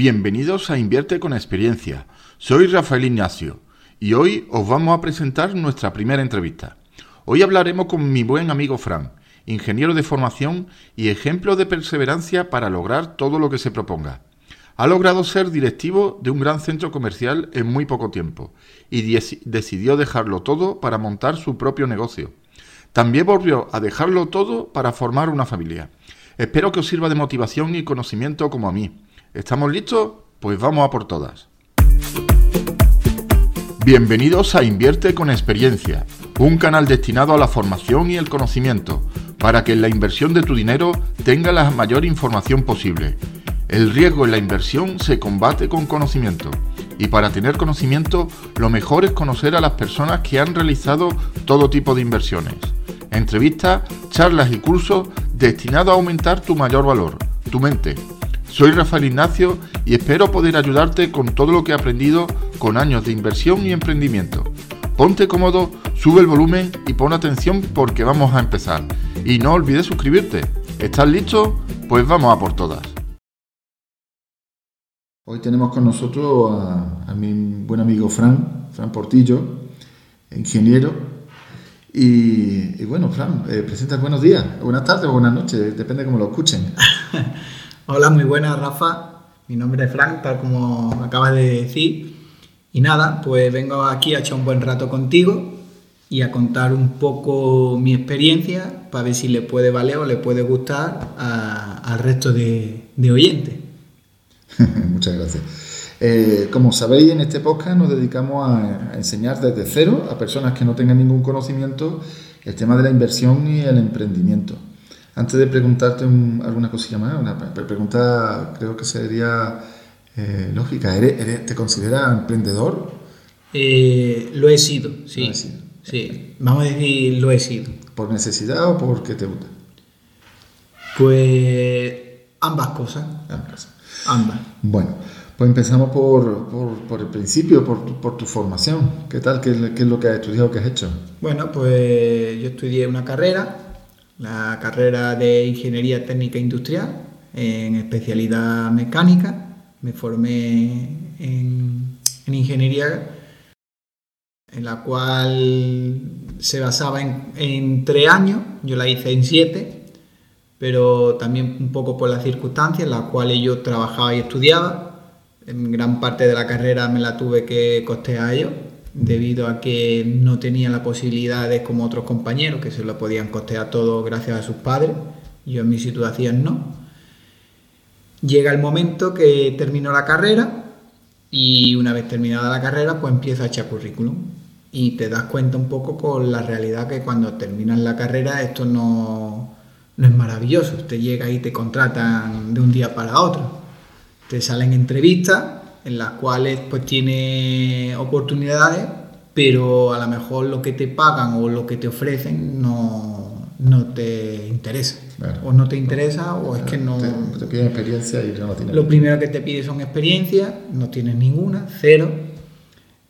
Bienvenidos a Invierte con Experiencia. Soy Rafael Ignacio y hoy os vamos a presentar nuestra primera entrevista. Hoy hablaremos con mi buen amigo Fran, ingeniero de formación y ejemplo de perseverancia para lograr todo lo que se proponga. Ha logrado ser directivo de un gran centro comercial en muy poco tiempo y decidió dejarlo todo para montar su propio negocio. También volvió a dejarlo todo para formar una familia. Espero que os sirva de motivación y conocimiento como a mí. ¿Estamos listos? Pues vamos a por todas. Bienvenidos a Invierte con Experiencia, un canal destinado a la formación y el conocimiento, para que en la inversión de tu dinero tenga la mayor información posible. El riesgo en la inversión se combate con conocimiento. Y para tener conocimiento, lo mejor es conocer a las personas que han realizado todo tipo de inversiones. Entrevistas, charlas y cursos destinados a aumentar tu mayor valor, tu mente. Soy Rafael Ignacio y espero poder ayudarte con todo lo que he aprendido con años de inversión y emprendimiento. Ponte cómodo, sube el volumen y pon atención porque vamos a empezar. Y no olvides suscribirte. ¿Estás listo? Pues vamos a por todas. Hoy tenemos con nosotros a, mi buen amigo Fran, Fran Portillo, ingeniero. Y, bueno, Fran, eh, presenta buenos días, buenas tardes o buenas noches, depende de cómo lo escuchen. Hola, muy buenas, Rafa. Mi nombre es Frank, tal como acabas de decir. Y nada, pues vengo aquí a echar un buen rato contigo y a contar un poco mi experiencia para ver si le puede valer o le puede gustar al resto de, oyentes. Muchas gracias. Eh, como sabéis, en este podcast nos dedicamos a, enseñar desde cero a personas que no tengan ningún conocimiento el tema de la inversión y el emprendimiento. Antes de preguntarte alguna cosilla más, una pregunta creo que sería eh, lógica. te consideras emprendedor? Eh, lo he sido, sí. Sí, vamos a decir lo he sido. ¿Por necesidad o porque te gusta? Pues ambas cosas. Ambas. Ambas. Bueno, pues empezamos por, por, el principio, por, por, tu formación. ¿Qué tal? ¿Qué, ¿Qué, es lo que has estudiado? ¿Qué has hecho? Bueno, pues yo estudié una carrera la carrera de Ingeniería Técnica Industrial en especialidad mecánica. Me formé en, ingeniería en la cual se basaba en, tres años, yo la hice en siete, pero también un poco por las circunstancias en las cuales yo trabajaba y estudiaba. En gran parte de la carrera me la tuve que costear yo debido a que no tenía la posibilidad de como otros compañeros que se lo podían costear todo gracias a sus padres. Yo en mi situación no. Llega el momento que termino la carrera y una vez terminada la carrera pues empiezo a echar currículum y te das cuenta un poco con la realidad que cuando terminas la carrera esto no, no es maravilloso. Te llega y te contratan de un día para otro. Te salen entrevistas en las cuales pues tiene oportunidades, pero a lo mejor lo que te pagan o lo que te ofrecen no, no te interesa. O no te interesa o es que no... Te, piden experiencia y no tienes. Lo primero que te piden son experiencia, no tienes ninguna, cero.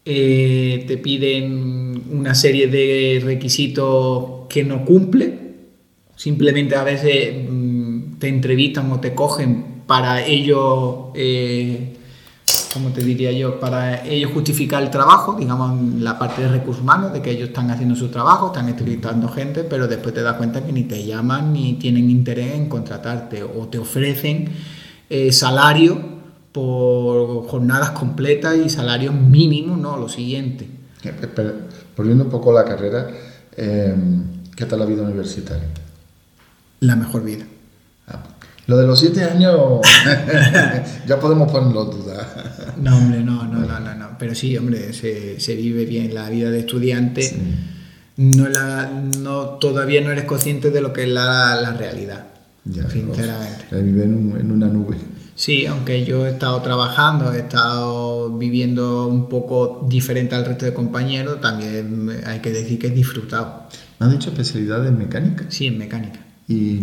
Eh, te piden una serie de requisitos que no cumple. Simplemente a veces mm, te entrevistan o te cogen para ellos eh, como te diría yo, para ellos justificar el trabajo, digamos, la parte de recursos humanos, de que ellos están haciendo su trabajo, están entrevistando gente, pero después te das cuenta que ni te llaman ni tienen interés en contratarte o te ofrecen eh, salario por jornadas completas y salarios mínimos, ¿no? Lo siguiente. volviendo un poco a la carrera, eh, ¿qué tal la vida universitaria? La mejor vida. Lo de los siete años ya podemos ponerlo en duda. No, hombre, no, no, no, no, Pero sí, hombre, se, se vive bien la vida de estudiante. No, la, no todavía no eres consciente de lo que es la, la realidad. Ya, sinceramente. Vive en, en, una nube. Sí, aunque yo he estado trabajando, he estado viviendo un poco diferente al resto de compañeros, también hay que decir que he disfrutado. ¿Me has dicho especialidad en mecánica? Sí, en mecánica. Y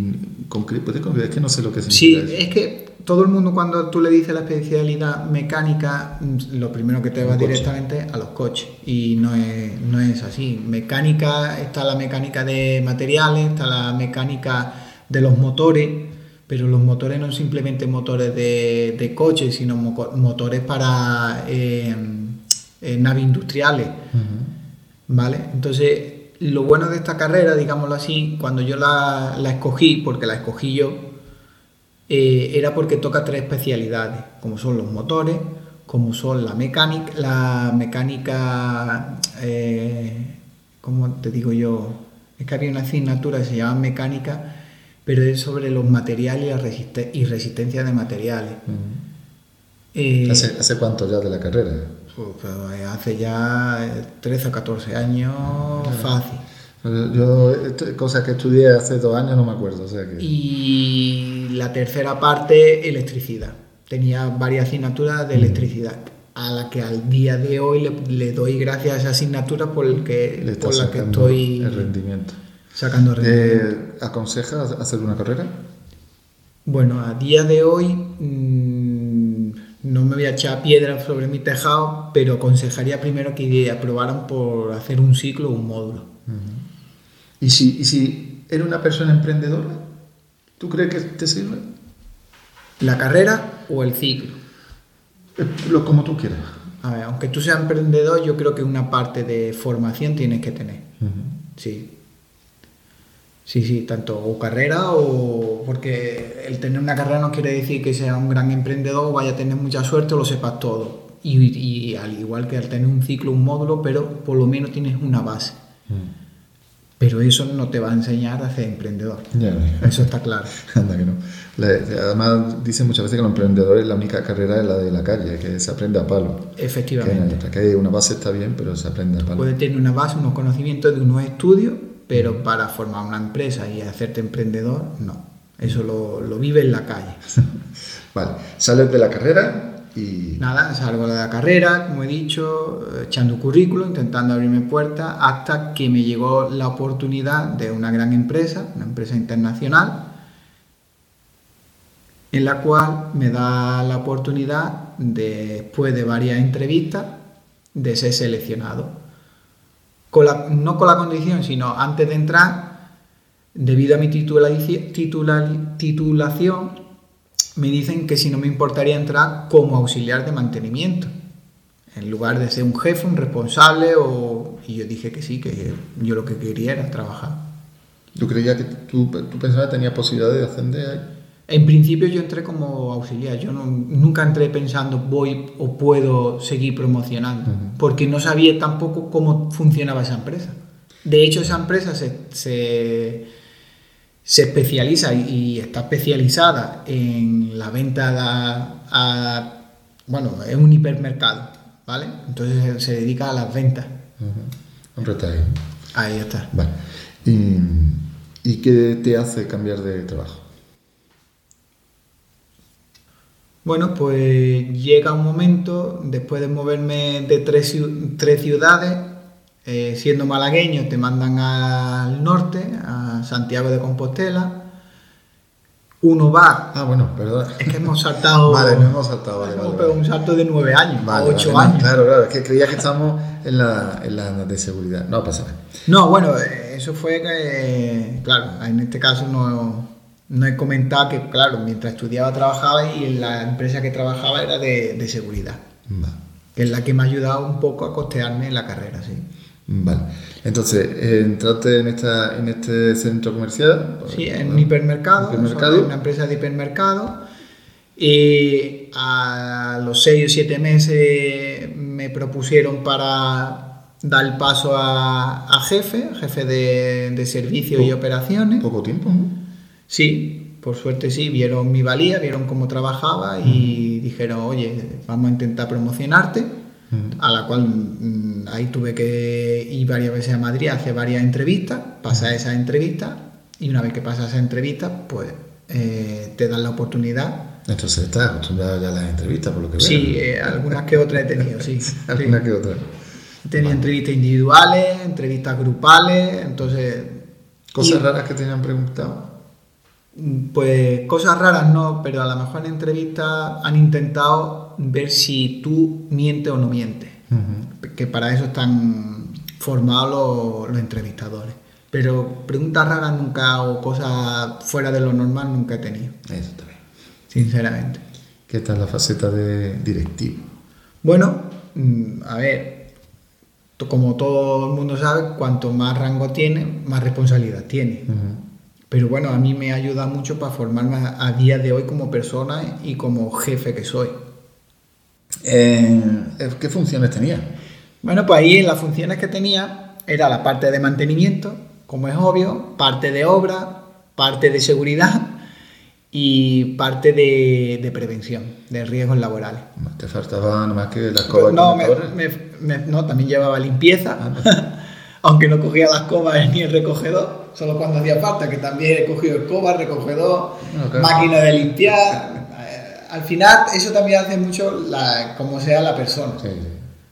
puede es que no sé lo que significa. Sí, es que todo el mundo cuando tú le dices la especialidad mecánica, mm, lo primero que te va directamente a los coches. Y no es, no es así. Mecánica, está la mecánica de materiales, está la mecánica de los motores, pero los motores no son simplemente motores de, de coche, sino motores para eh, eh, naves industriales. ¿Vale? Entonces, lo bueno de esta carrera, digámoslo así, cuando yo la, escogí, porque la escogí yo, eh, era porque toca tres especialidades, como son los motores, como son la mecánica, la mecánica, ¿cómo te digo yo? Es que había una asignatura que se llama mecánica pero es sobre los materiales y, resistencia de materiales. Eh, ¿Hace, cuánto ya de la carrera? Pues, hace ya 13 o 14 años fácil. Yo, cosas que estudié hace dos años no me acuerdo. Y la tercera parte, electricidad. Tenía varias asignaturas de electricidad, a la que al día de hoy le, doy gracias a esa asignatura por, el que, por la que estoy... El rendimiento sacando ¿Te aconsejas hacer una carrera? Bueno, a día de hoy mm, no me voy a echar piedras sobre mi tejado, pero aconsejaría primero que aprobaran por hacer un ciclo o un módulo. ¿Y, si, ¿Y si eres una persona emprendedora? ¿Tú crees que te sirve? ¿La carrera o el ciclo? Eh, lo como tú quieras. A ver, aunque tú seas emprendedor, yo creo que una parte de formación tienes que tener. Sí, Sí, sí, tanto o carrera o porque el tener una carrera no quiere decir que sea un gran emprendedor, vaya a tener mucha suerte o lo sepas todo. Y, al igual que al tener un ciclo, un módulo, pero por lo menos tienes una base. Mm. Pero eso no te va a enseñar a ser emprendedor. Eso está claro. Anda que no. además, dicen muchas veces que los emprendedores la única carrera es la de la calle, que se aprende a palo. Efectivamente. Que, que una base está bien, pero se aprende a palo. Puede tener una base, unos conocimientos de unos estudios pero para formar una empresa y hacerte emprendedor, no. Eso lo, lo vive en la calle. vale, sales de la carrera y... Nada, salgo de la carrera, como he dicho, echando currículum, intentando abrirme puertas, hasta que me llegó la oportunidad de una gran empresa, una empresa internacional, en la cual me da la oportunidad, después de varias entrevistas, de ser seleccionado no con la condición, sino antes de entrar, debido a mi titulación, me dicen que si no me importaría entrar como auxiliar de mantenimiento, en lugar de ser un jefe, un responsable, o... y yo dije que sí, que yo lo que quería era trabajar. ¿Tú creías que tú, pensabas que tenía posibilidad de ascender? En principio yo entré como auxiliar, yo nunca entré pensando voy o puedo seguir promocionando, porque no sabía tampoco cómo funcionaba esa empresa. De hecho, esa empresa se, especializa y, está especializada en la venta a, bueno, es un hipermercado, ¿vale? Entonces se dedica a las ventas. Ahí está. Vale. ¿Y qué te hace cambiar de trabajo? Bueno, pues llega un momento, después de moverme de tres, tres ciudades, eh, siendo malagueño, te mandan al norte, a Santiago de Compostela. Uno va. Ah, bueno, perdón. Es que hemos saltado. vale, no hemos saltado, vale, vale, un salto de nueve años, ocho años. claro, claro, es que creía que estábamos en la, en la de seguridad. No pasa nada. No, bueno, eh, eso fue que, claro, en este caso no no he comentado que, claro, mientras estudiaba trabajaba y en la empresa que trabajaba era de, seguridad. Que es la que me ha ayudado un poco a costearme la carrera, sí. Vale. Entonces, entraste en, esta, en este centro comercial. Sí, en un hipermercado, una empresa de hipermercado. Y a los 6 o 7 meses me propusieron para dar el paso a, jefe, jefe de, de servicios y operaciones. Poco tiempo, ¿no? Sí, por suerte sí, vieron mi valía, vieron cómo trabajaba y dijeron, oye, vamos a intentar promocionarte, a la cual mm, ahí tuve que ir varias veces a Madrid a hacer varias entrevistas, pasar esas entrevistas y una vez que pasas esa entrevista, pues eh, te dan la oportunidad. Entonces estás acostumbrado ya a las entrevistas, por lo que veo. Sí, eh, algunas que otras he tenido, sí. algunas que otras. Tenía entrevistas individuales, entrevistas grupales, entonces... ¿Cosas raras que te hayan preguntado? Pues cosas raras no, pero a lo mejor en entrevistas han intentado ver si tú mientes o no mientes. Que para eso están formados los, entrevistadores. Pero preguntas raras nunca o cosas fuera de lo normal nunca he tenido, Eso está bien. sinceramente. ¿Qué tal la faceta de directivo? Bueno, mm, a ver, como todo el mundo sabe, cuanto más rango tiene, más responsabilidad tiene. Pero bueno, a mí me ayuda mucho para formarme a, día de hoy como persona y como jefe que soy. Eh, ¿Qué funciones tenía? Bueno, pues ahí en las funciones que tenía era la parte de mantenimiento, como es obvio, parte de obra, parte de seguridad y parte de, de prevención de riesgos laborales. Te faltaba más que la escoba no, la me- torre. me- me- no, también llevaba limpieza, Ah, aunque no cogía las escobas ni el recogedor, solo cuando hacía falta, que también he cogido escoba, recogedor, claro. máquina de limpiar. Eh, Al final, eso también hace mucho la, como sea la persona. Sí.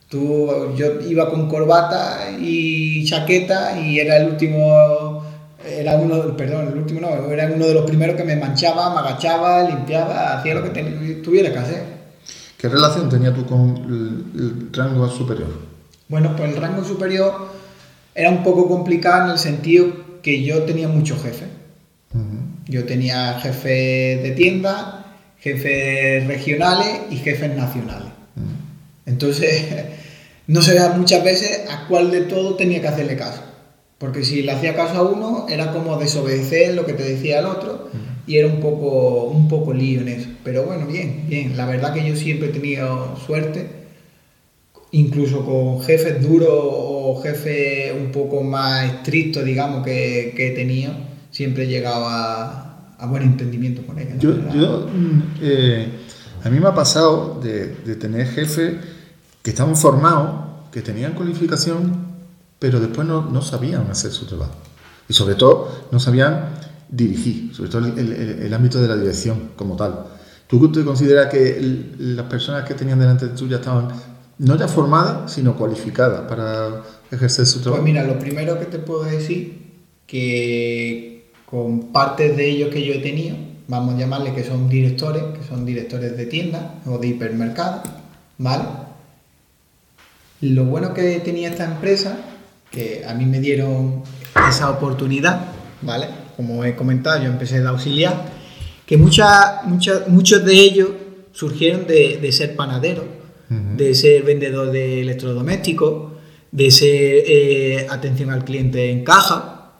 Tú, yo iba con corbata y chaqueta y era el último, era uno, perdón, el último no, era uno de los primeros que me manchaba, me agachaba, limpiaba, hacía lo que ten- tuviera que hacer. ¿Qué relación tenía tú con el, el rango superior? Bueno, pues el rango superior era un poco complicado en el sentido que yo tenía muchos jefes. Yo tenía jefes de tienda, jefes regionales y jefes nacionales. Entonces, no sabía muchas veces a cuál de todo tenía que hacerle caso. Porque si le hacía caso a uno, era como desobedecer lo que te decía el otro y era un poco, un poco lío en eso. Pero bueno, bien, bien. La verdad que yo siempre he tenido suerte, incluso con jefes duros o jefes un poco más estrictos, digamos, que, que he tenido, siempre he llegado a, a buen entendimiento con ellos. Yo, mm, eh, a mí me ha pasado de, de tener jefes que estaban formados, que tenían cualificación, pero después no, no sabían hacer su trabajo. Y sobre todo, no sabían dirigir, sobre todo el, el- el ámbito de la dirección como tal. ¿Tú te consideras que el- las personas que tenían delante de tuya estaban no ya formadas, sino cualificadas para ejercer su Pues trabajo? mira, lo primero que te puedo decir, que con partes de ellos que yo he tenido, vamos a llamarle que son directores, que son directores de tienda o de hipermercado, ¿vale? Lo bueno que tenía esta empresa, que a mí me dieron esa oportunidad, ¿vale? Como he comentado, yo empecé de auxiliar, que muchas, muchas, muchos de ellos surgieron de, de ser panaderos, de ser vendedor de electrodomésticos, de ser eh, atención al cliente en caja.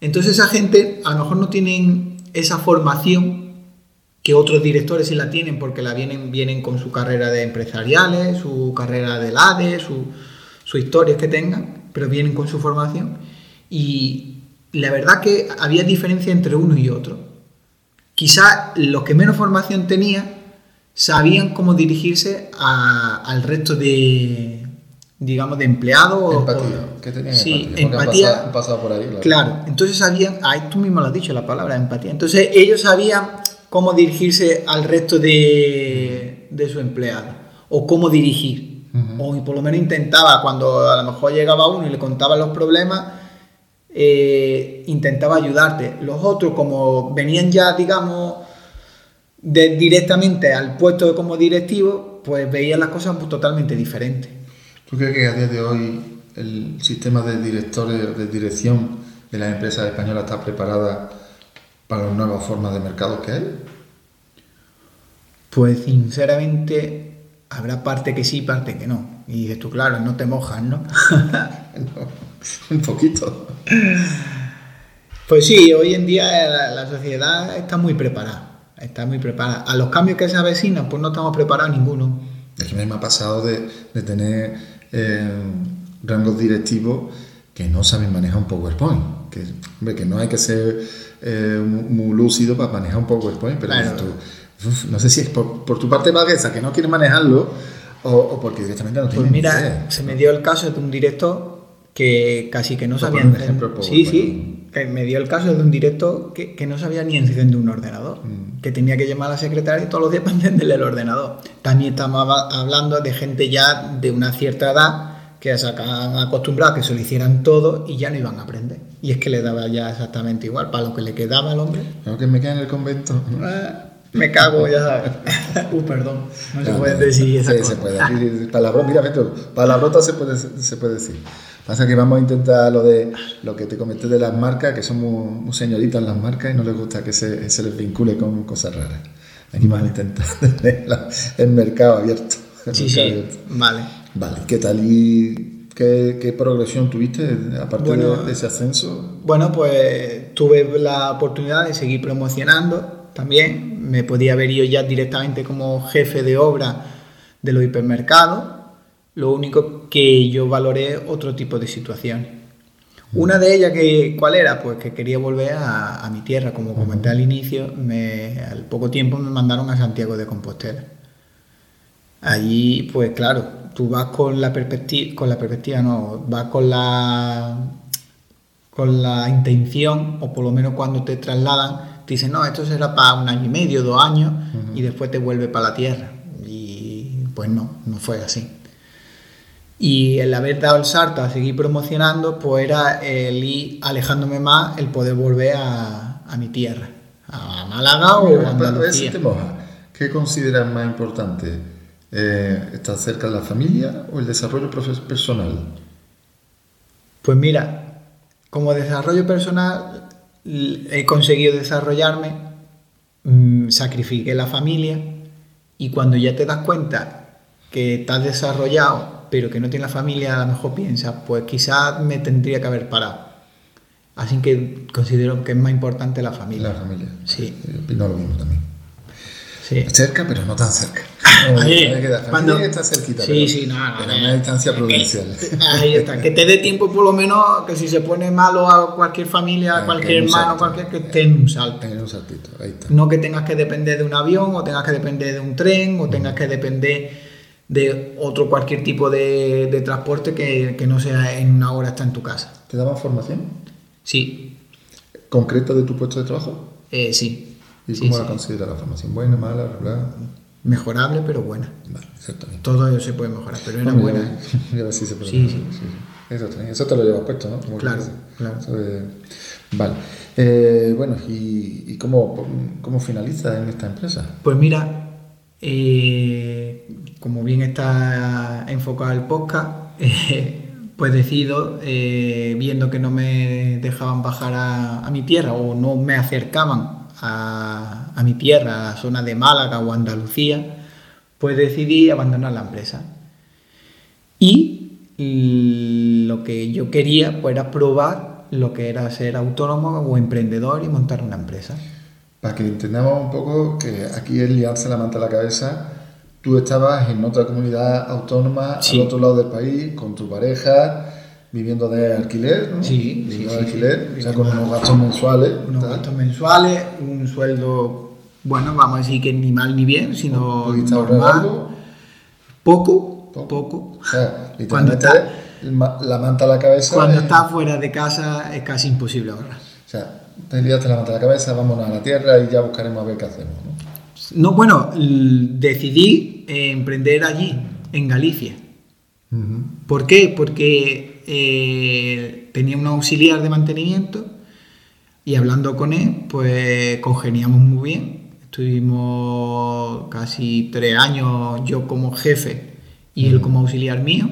Entonces esa gente a lo mejor no tienen esa formación que otros directores sí la tienen porque la vienen, vienen con su carrera de empresariales, su carrera de LADE, su, su historias que tengan, pero vienen con su formación. Y la verdad que había diferencia entre uno y otro. Quizá los que menos formación tenían sabían cómo dirigirse a- al resto de, digamos, de empleados. Empatía. o- ¿Qué tenían Sí, empatía? Pasado- han pasado por ahí, claro. Claro, entonces sabían, ahí tú mismo lo has dicho, la palabra empatía. Entonces ellos sabían cómo dirigirse al resto de, de su empleado o cómo dirigir. O por lo menos intentaba, cuando a lo mejor llegaba uno y le contaba los problemas, eh, intentaba ayudarte. Los otros, como venían ya, digamos, de- directamente al puesto de como directivo, pues veían las cosas totalmente diferentes. ¿Tú crees que a día de hoy el sistema de directores de dirección de las empresas españolas está preparada para las nuevas formas de mercado que hay? Pues sinceramente habrá parte que sí, parte que no. Y dices tú, claro, no te mojas, ¿no? Un poquito. pues sí, hoy en día la, la sociedad está muy preparada. Está muy preparada. A los cambios que se avecinan, pues no estamos preparados ninguno. Es que me ha pasado de, de tener eh, rangos directivos que no saben manejar un PowerPoint. Que, hombre, que no hay que ser eh, muy, lúcido para manejar un PowerPoint, pero Claro. tú- uf, no sé si es por, por tu parte vagueza que no quieres manejarlo o, o porque directamente no Pues tienes ni mira, idea. se me dio el caso de un director que casi que no sabía ejemplo, pues, Sí, sí, que me dio el caso de un director que, que no sabía ni encender un ordenador, Mm. que tenía que llamar a la secretaria todos los días para encenderle el ordenador. También estamos hab- hablando de gente ya de una cierta edad que se han acostumbrado a que se lo hicieran todo y ya no iban a aprender. Y es que le daba ya exactamente igual, para lo que le quedaba al hombre. Creo que me queda en el convento. ¿no? Me cago, ya sabes. Uh, perdón. No se No, puede no, decir esa sí, cosa. se puede. Aquí, palabra- mira, Beto, palabrota se puede, se puede decir. Pasa que vamos a intentar lo de lo que te comenté de las marcas, que son muy, señoritas las marcas y no les gusta que se, se les vincule con cosas raras. Aquí vamos a intentar tener el mercado abierto. el Sí, mercado sí. abierto. Vale. Vale, ¿qué tal? ¿Y qué, qué progresión tuviste aparte Bueno, de, de ese ascenso? Bueno, pues tuve la oportunidad de seguir promocionando también. Me podía haber ido ya directamente como jefe de obra de los hipermercados. Lo único que yo valoré otro tipo de situaciones. Una de ellas, que, ¿cuál era? Pues que quería volver a, a mi tierra. Como comenté al inicio, me, al poco tiempo me mandaron a Santiago de Compostela. Allí, pues claro, tú vas con la perspectiva, con la perspectiva no, vas con la con la intención, o por lo menos cuando te trasladan, dicen, no, esto será para un año y medio, dos años, y después te vuelve para la tierra. Y pues no, no fue así. Y el haber dado el salto a seguir promocionando, pues era el ir alejándome más, el poder volver a, a mi tierra, a Málaga o a Mira, si Andalucía. ¿Qué consideras más importante? Eh, ¿Estar cerca de la familia o el desarrollo personal? Pues mira, como desarrollo personal he conseguido desarrollarme, mm, sacrifiqué la familia y cuando ya te das cuenta que estás desarrollado pero que no tienes la familia, a lo mejor piensas, pues quizás me tendría que haber parado. Así que considero que es más importante la familia. La familia. Sí. Yo opino lo mismo también. Sí. Cerca, pero no tan cerca. Ahí, cuando- familia está cerquita, Sí, pero, sí, no, no, no, a una distancia prudencial. Ahí está, que te dé tiempo por lo menos que si se pone malo a cualquier familia, a cualquier en hermano, cualquier que esté en un salto. En un saltito, ahí está. No que tengas que depender de un avión o tengas que depender de un tren o tengas que depender de otro cualquier tipo de, de transporte que, que no sea en una hora está en tu casa. ¿Te daban formación Sí, concreta de tu puesto de trabajo? eh, sí. ¿Y Sí, cómo sí. la consideras la formación? ¿Buena, mala, regular? Mejorable, pero buena. Vale, exactamente. Todo ello se puede mejorar, pero era Bueno, buena. ya- ya sí se puede Sí, mejorar, sí. Eso. Eso te lo llevas puesto, ¿no? Como Claro, claro. Eso Vale. Eh, bueno, ¿y, y cómo, cómo finaliza en esta empresa? Pues mira, eh, como bien está enfocado el podcast, eh, pues decido, viendo que no me dejaban bajar a, a mi tierra o no me acercaban a, a mi tierra, a la zona de Málaga o Andalucía, pues decidí abandonar la empresa. Y lo que yo quería pues, era probar lo que era ser autónomo o emprendedor y montar una empresa. Para que entendamos un poco que aquí es liarse la manta a la cabeza. Tú estabas en otra comunidad autónoma Sí. al otro lado del país con tu pareja, viviendo de alquiler, ¿no? Sí, Viviendo sí, de sí. alquiler, o sea, con unos gastos mensuales. unos tal. gastos mensuales, un sueldo, bueno, vamos a decir que ni mal ni bien, sino ¿Pudiste ahorrar normal. Poco, Poco. poco. O sea, Cuando está- la manta a la cabeza. Cuando es- estás fuera de casa es casi imposible ahorrar. O sea, te liaste la manta a la cabeza, vámonos a la tierra y ya buscaremos a ver qué hacemos. ¿no? No, bueno, decidí eh, emprender allí, en Galicia. ¿Por qué? Porque eh, tenía un auxiliar de mantenimiento y hablando con él, pues congeniamos muy bien. Estuvimos casi tres años yo como jefe y él como auxiliar mío.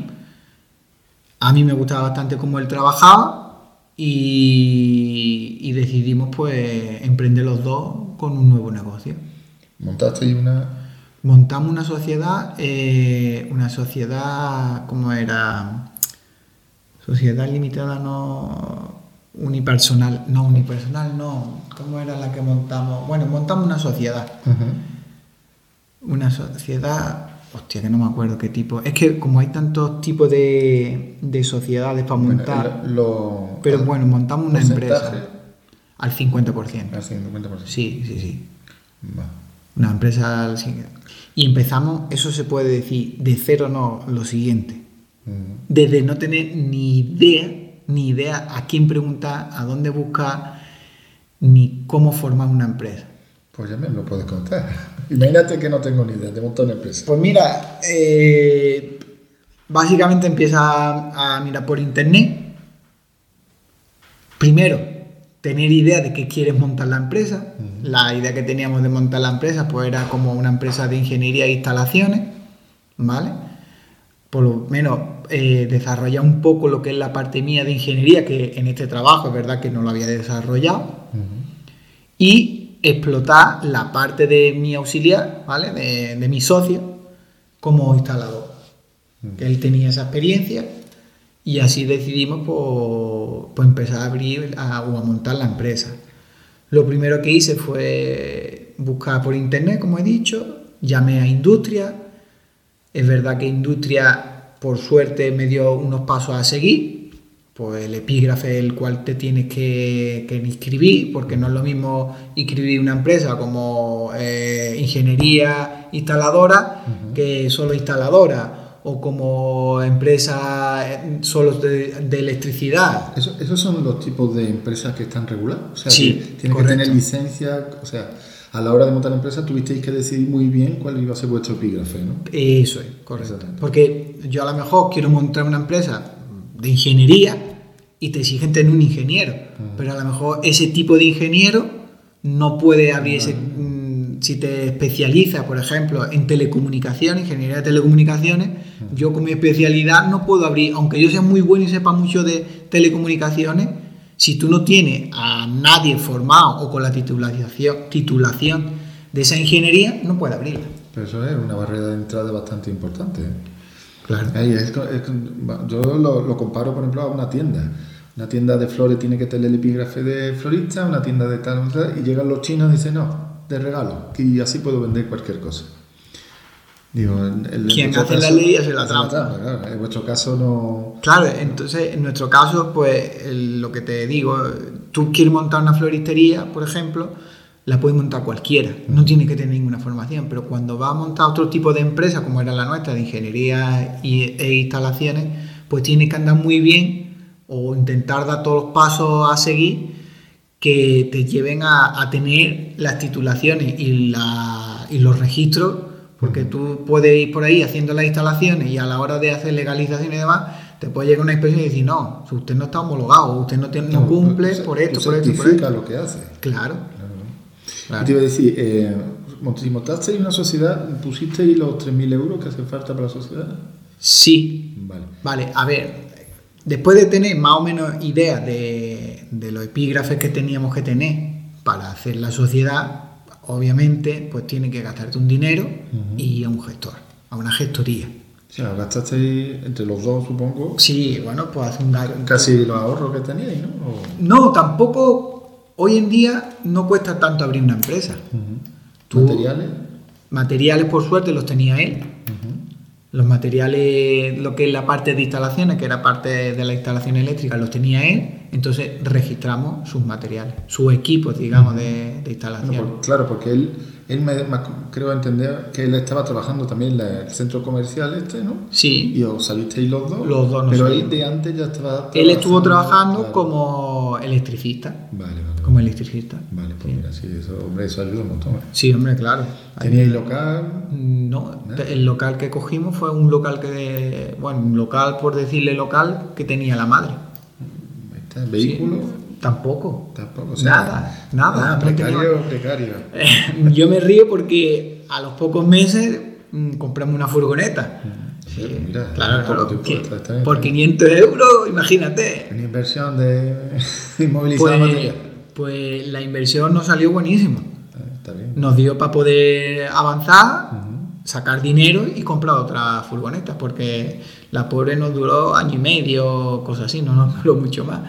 A mí me gustaba bastante cómo él trabajaba y, y decidimos pues emprender los dos con un nuevo negocio. Montaste una. Montamos una sociedad, eh, una sociedad, ¿cómo era? Sociedad limitada, no unipersonal, no unipersonal, no. ¿Cómo era la que montamos? Bueno, montamos una sociedad. Una sociedad, hostia, que no me acuerdo qué tipo. Es que como hay tantos tipos de, de sociedades para montar, lo- pero bueno, montamos una empresa al 50%. al 50%. Sí, sí, sí. Va. Una empresa al cin- y empezamos, eso se puede decir, de cero no, lo siguiente. Desde no tener ni idea, ni idea a quién preguntar, a dónde buscar, ni cómo formar una empresa. Pues ya me lo puedes contar. Imagínate que no tengo ni idea de montar una empresa. Pues mira, eh, básicamente empieza a, a mirar por internet. Primero, tener idea de qué quieres montar la empresa. La idea que teníamos de montar la empresa pues era como una empresa de ingeniería e instalaciones, ¿vale? Por lo menos eh, desarrollar un poco lo que es la parte mía de ingeniería, que en este trabajo es verdad que no lo había desarrollado, y explotar la parte de mi auxiliar, ¿vale? De, de mi socio como instalador. Que él tenía esa experiencia y así decidimos pues, pues empezar a abrir a- o a montar la empresa. Lo primero que hice fue buscar por internet, como he dicho, llamé a Industria. Es verdad que Industria, por suerte, me dio unos pasos a seguir. Pues el epígrafe el cual te tienes que, que inscribir, porque no es lo mismo inscribir una empresa como eh, ingeniería instaladora que solo instaladora o como empresa eh, solo de, de electricidad. Eso- ¿Esos son los tipos de empresas que están reguladas? O sea, Sí, correcto. que tener licencia. O sea, a la hora de montar la empresa tuvisteis que decidir muy bien cuál iba a ser vuestro epígrafe, ¿no? Eso es, correcto. Porque yo a lo mejor quiero montar una empresa de ingeniería y te exigen tener un ingeniero, pero a lo mejor ese tipo de ingeniero no puede abrir ese... mm, Si te especializas, por ejemplo, en telecomunicaciones, ingeniería de telecomunicaciones, yo con mi especialidad no puedo abrir, aunque yo sea muy bueno y sepa mucho de telecomunicaciones, si tú no tienes a nadie formado o con la titulación, titulación de esa ingeniería, no puede abrirla. Pero eso es una barrera de entrada bastante importante. Claro. Ahí es co- es co- yo lo, lo comparo, por ejemplo, a una tienda. Una tienda de flores tiene que tener el epígrafe de florista, una tienda de tal, tal, y llegan los chinos y dicen, no, de regalo, y así puedo vender cualquier cosa. Digo, Quien hace la caso- ley hace la trampa. claro. En vuestro caso no... Claro, entonces en nuestro caso, pues el- lo que te digo, tú quieres montar una floristería, por ejemplo, la puede montar cualquiera, no tiene que tener ninguna formación, pero cuando va a montar otro tipo de empresa, como era la nuestra, de ingeniería y, e instalaciones, pues tiene que andar muy bien o intentar dar todos los pasos a seguir que te lleven a, a tener las titulaciones y, la- y los registros, porque tú puedes ir por ahí haciendo las instalaciones y a la hora de hacer legalización y demás, te puede llegar una inspección y decir, no, usted no está homologado, usted no, tiene, no cumple por esto, por esto, por esto. lo que hace. Claro, claro. Y te iba a decir, eh, si montasteis una sociedad, ¿pusisteis los 3.000 euros que hace falta para la sociedad? Sí, Vale. Vale, a ver, después de tener más o menos idea de, de los epígrafes que teníamos que tener para hacer la sociedad, obviamente, pues tiene que gastarte un dinero y a un gestor, a una gestoría. O sea, gastasteis entre los dos, supongo, Sí, bueno, pues hace un daño. casi los ahorros que teníais, ¿no? O- No, tampoco, hoy en día no cuesta tanto abrir una empresa. Tú- ¿Materiales? Materiales, por suerte, los tenía él. Los materiales, lo que es la parte de instalaciones, que era parte de la instalación eléctrica, los tenía él. Entonces registramos sus materiales, sus equipos, digamos, de, de Bueno, instalación. claro, porque él, él me, me creo entender que él estaba trabajando también en la- el centro comercial este, ¿no? Sí, Y os salisteis los dos. Los dos nos Pero él salimos. de antes ya estaba él estuvo trabajando claro. como electricista. Vale, vale. Como electricista. Vale, pues mira, sí, eso, hombre, eso ayuda un montón. ¿eh? Sí, hombre, claro. ¿Teníais local? No, el local que cogimos fue un local que, bueno, un local, por decirle local, que tenía la madre. Ahí ¿Vehículo? Sí, tampoco. Tampoco. o sea, Nada, nada. Precario, precario. Yo me río porque a los pocos meses mm, compramos una furgoneta. Sí, mira, Claro, claro, que por está bien. 500 euros, imagínate. Una inversión de inmovilizar Pues, pues la inversión nos salió buenísima. Ah, Está bien. Nos dio para poder avanzar, sacar dinero y comprar otra furgoneta, porque la pobre nos duró año y medio, cosas así, no nos duró mucho más.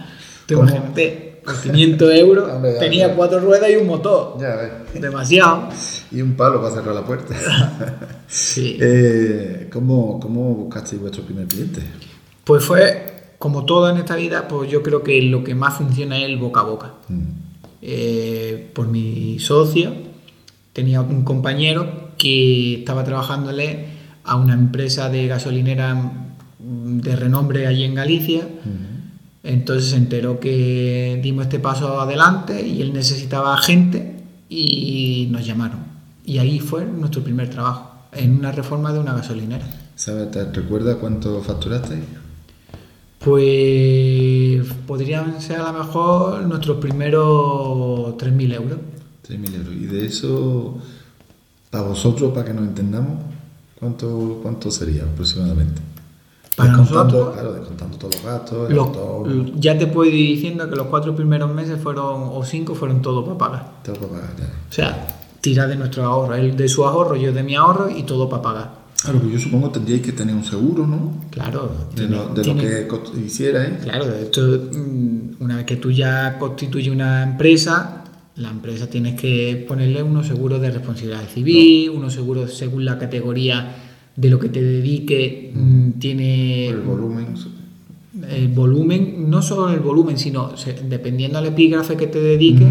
Tú ¿Cómo? imagínate, por 500 euros Hombre, ya, tenía ya. cuatro ruedas y un motor. Ya ves. Demasiado. Y un palo para cerrar la puerta. Sí. eh, ¿cómo, ¿Cómo buscasteis vuestro primer cliente? Pues fue, como todo en esta vida, pues yo creo que lo que más funciona es el boca a boca. Mm. Eh, por mi socio, tenía un compañero que estaba trabajándole a una empresa de gasolinera mm, de renombre allí en Galicia. Entonces se enteró que dimos este paso adelante y él necesitaba gente y nos llamaron. Y ahí fue nuestro primer trabajo, en una reforma de una gasolinera. ¿Sabes, te recuerda cuánto facturasteis? Pues podrían ser a lo mejor nuestros primeros 3.000 euros. 3.000 euros. Y de eso, para vosotros, para que nos entendamos, ¿cuánto, cuánto sería aproximadamente? Para Descontando, nosotros, Claro, descontando todos los gastos, Los- ya te puedo ir diciendo que los cuatro primeros meses fueron, o cinco, fueron todo para pagar. todo para pagar, ya. O sea, tirar de nuestro ahorro, él de su ahorro, yo de mi ahorro y todo para pagar. Claro, pues yo supongo que tendríais que tener un seguro, ¿no? Claro, De, tiene- lo, de lo tiene- que cost- hicierais. Claro, esto, mm, una vez que tú ya constituyes una empresa, la empresa tienes que ponerle unos seguros de responsabilidad civil, unos seguros según la categoría de lo que te dedique, mm, tiene el volumen. el volumen, no solo el volumen, sino dependiendo al epígrafe que te dedique,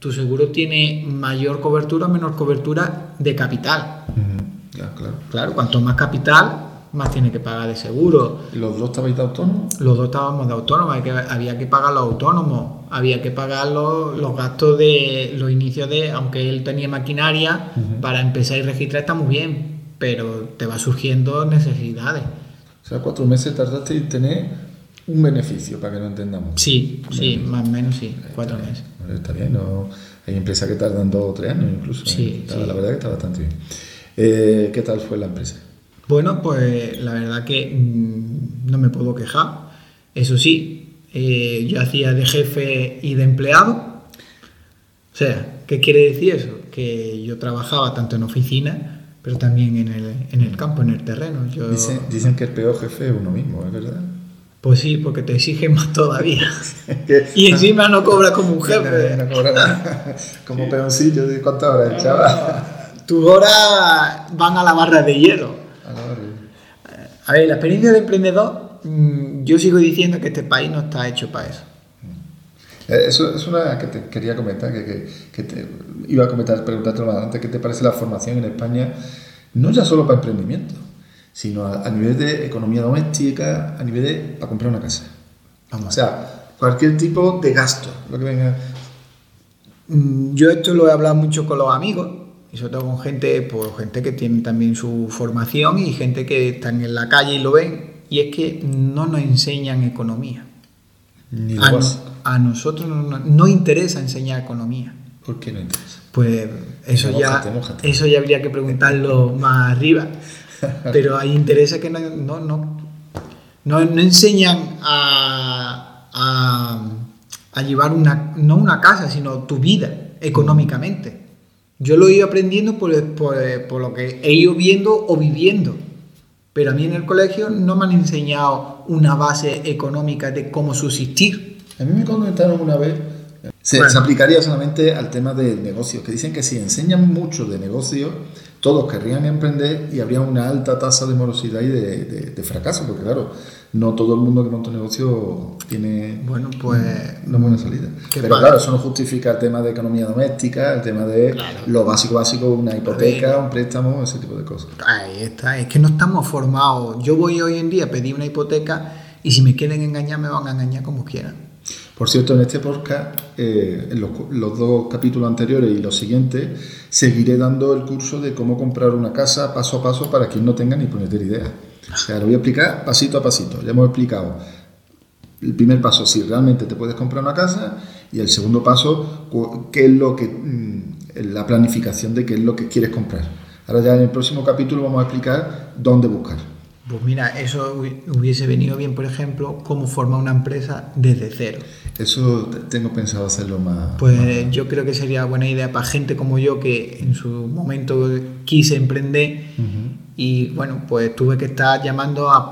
tu seguro tiene mayor cobertura o menor cobertura de capital. Ya, claro. Claro, cuanto más capital, más tiene que pagar de seguro. ¿Y los dos estabais de autónomos? Los dos estábamos de autónomos, había que pagar los autónomos, había que pagar los, los gastos de los inicios de, aunque él tenía maquinaria, para empezar y registrar está muy bien, pero te va surgiendo necesidades. O sea, cuatro meses tardaste en tener un beneficio, para que lo entendamos. Sí, sí, más o menos sí, cuatro bien, meses. bueno, Está bien, no, hay empresas que tardan dos o tres años incluso. ¿eh? Sí, Está- sí. La verdad que está bastante bien. Eh, ¿Qué tal fue la empresa? Bueno, pues la verdad que mm, no me puedo quejar. Eso sí, eh, yo hacía de jefe y de empleado. O sea, ¿qué quiere decir eso? Que yo trabajaba tanto en oficina, pero también en el, en el campo, en el terreno. Yo, Dicen, dicen que el peor jefe es uno mismo, ¿es verdad? Pues sí, porque te exigen más todavía. Y encima no cobras como un jefe. No cobra nada. Como peoncillo de cuántas horas echaba. Tus horas van a la barra de hielo. A la hora. A ver, la experiencia de emprendedor, mm, yo sigo diciendo que este país no está hecho para eso. Eh, Eso es una que te quería comentar, que, que- que te, iba a comentar, preguntarte más adelante, ¿qué te parece la formación en España? No ya solo para emprendimiento, sino a, a nivel de economía doméstica, a nivel de para comprar una casa. O sea, cualquier tipo de gasto, lo que venga. Mm, Yo esto lo he hablado mucho con los amigos, y sobre todo con gente, pues, gente que tiene también su formación y gente que están en la calle y lo ven, y es que no nos enseñan economía. Ni lo A, nosotros no, interesa enseñar economía. ¿Por qué no interesa? Pues eso ya, mójate. eso ya habría que preguntarlo más arriba. Pero hay intereses que no, no, no, no, no enseñan a, a, a llevar una, no una casa, sino tu vida económicamente. Yo lo he ido aprendiendo por, por, por lo que he ido viendo o viviendo. Pero a mí en el colegio no me han enseñado una base económica de cómo subsistir. A mí me comentaron una vez, se, Bueno. se aplicaría solamente al tema del negocio, que dicen que si enseñan mucho de negocio, todos querrían emprender y habría una alta tasa de morosidad y de, de- de fracaso, porque claro, no todo el mundo que monta un negocio tiene Bueno, pues una buena salida. ¿Qué Pero claro, eso no justifica el tema de economía doméstica, el tema de Claro. lo básico básico, una hipoteca, un préstamo, ese tipo de cosas. Ahí está, es que no estamos formados. Yo voy hoy en día a pedir una hipoteca y si me quieren engañar, me van a engañar como quieran. Por cierto, en este podcast, eh, en los, dos capítulos anteriores y los siguientes, seguiré dando el curso de cómo comprar una casa paso a paso para quien no tenga ni puñetera idea. O sea, lo voy a explicar pasito a pasito. Ya hemos explicado el primer paso, si realmente te puedes comprar una casa, y el segundo paso, qué es lo que mm, la planificación de qué es lo que quieres comprar. Ahora ya en el próximo capítulo vamos a explicar dónde buscar. Pues mira, eso hu- hubiese venido bien, por ejemplo, cómo formar una empresa desde cero. Eso te- tengo pensado hacerlo más. Pues yo creo que sería buena idea para gente como yo que en su momento quise emprender y bueno, pues tuve que estar llamando a,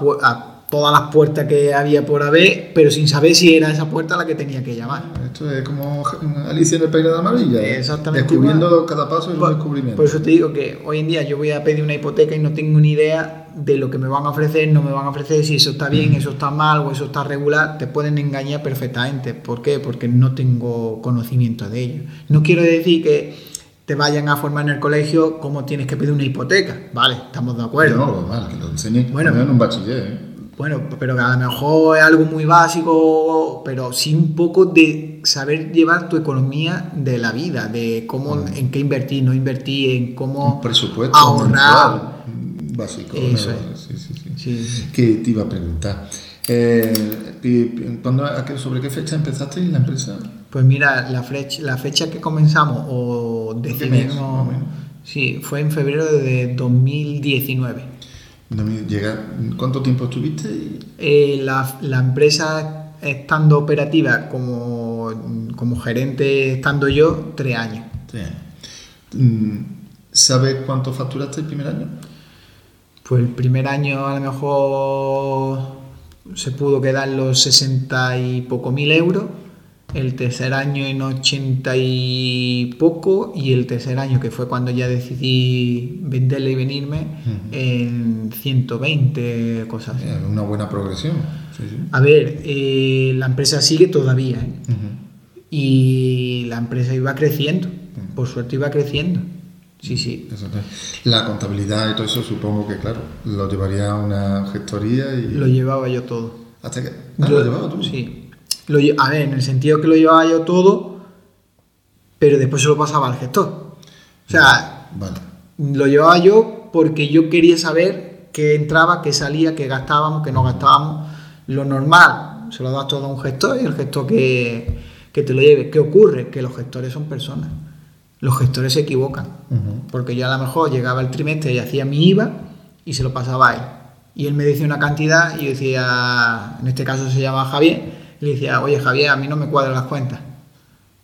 todas las puertas que había por haber, pero sin saber si era esa puerta la que tenía que llamar. Esto es como Alicia en el País de la Maravilla. ¿eh? Exactamente Descubriendo igual. cada paso es un descubrimiento. por eso te digo que hoy en día yo voy a pedir una hipoteca y no tengo ni idea de lo que me van a ofrecer, no me van a ofrecer, si eso está bien, eso está mal o eso está regular, te pueden engañar perfectamente. ¿Por qué? Porque no tengo conocimiento de ello. No quiero decir que te vayan a formar en el colegio cómo tienes que pedir una hipoteca. Vale, estamos de acuerdo. no, normal, que lo enseñen Bueno. en un bachiller. ¿eh? Bueno, pero que a lo mejor es algo muy básico, pero sí un poco de saber llevar tu economía de la vida, de cómo, en qué invertir, no invertir, en cómo Un presupuesto ahorrar. mensual, mm, básico. Eso. Sí, sí, sí. Que te iba a preguntar. Eh, y- ¿cuándo- a qué- ¿Sobre qué fecha empezaste en la empresa? Pues mira, la fecha, la fecha que comenzamos o decidimos, sí, fue en febrero de 2019. No me llega- ¿Cuánto tiempo estuviste? Eh, la, la empresa estando operativa como, como gerente estando yo, tres años. Sí. Mm, ¿Sabes cuánto facturaste el primer año? Pues el primer año a lo mejor se pudo quedar los 60 y poco mil euros, el tercer año en 80 y poco y el tercer año que fue cuando ya decidí venderle y venirme en 120 cosas así. Eh, Una buena progresión. Sí, sí. A ver, eh, la empresa sigue todavía ¿eh? Y la empresa iba creciendo, por suerte iba creciendo. Sí, sí. La contabilidad y todo eso supongo que, claro, lo llevaría a una gestoría y... Lo llevaba yo todo. Hasta que... Ah, Yo- lo llevaba tú. Sí. Lo a ver, en el sentido que lo llevaba yo todo, pero después se lo pasaba al gestor. O sea, Vale. lo llevaba yo porque yo quería saber qué entraba, qué salía, qué gastábamos, qué no gastábamos. Lo normal se lo das todo a un gestor y el gestor que, que te lo lleve. ¿Qué ocurre? Que los gestores son personas. Los gestores se equivocan. Porque yo a lo mejor llegaba el trimestre y hacía mi IVA y se lo pasaba a él. Y él me decía una cantidad y yo decía, en este caso se llama Javier, y le decía, oye Javier, a mí no me cuadran las cuentas.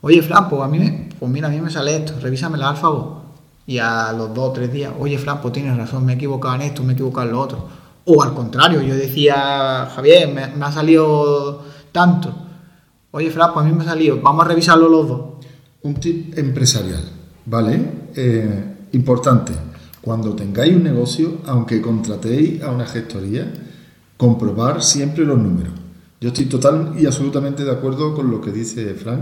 Oye Fran, pues a mí me, pues mira, a mí me sale esto, revísame la alfa vos. Y a los dos o tres días, oye Fran, pues tienes razón, me he equivocado en esto, me he equivocado en lo otro. O al contrario, yo decía, Javier, me, me ha salido tanto. Oye Fran, pues a mí me ha salido, vamos a revisarlo los dos. Un tip empresarial, ¿vale? Eh, importante. Cuando tengáis un negocio, aunque contratéis a una gestoría, comprobar siempre los números. Yo estoy total y absolutamente de acuerdo con lo que dice Frank,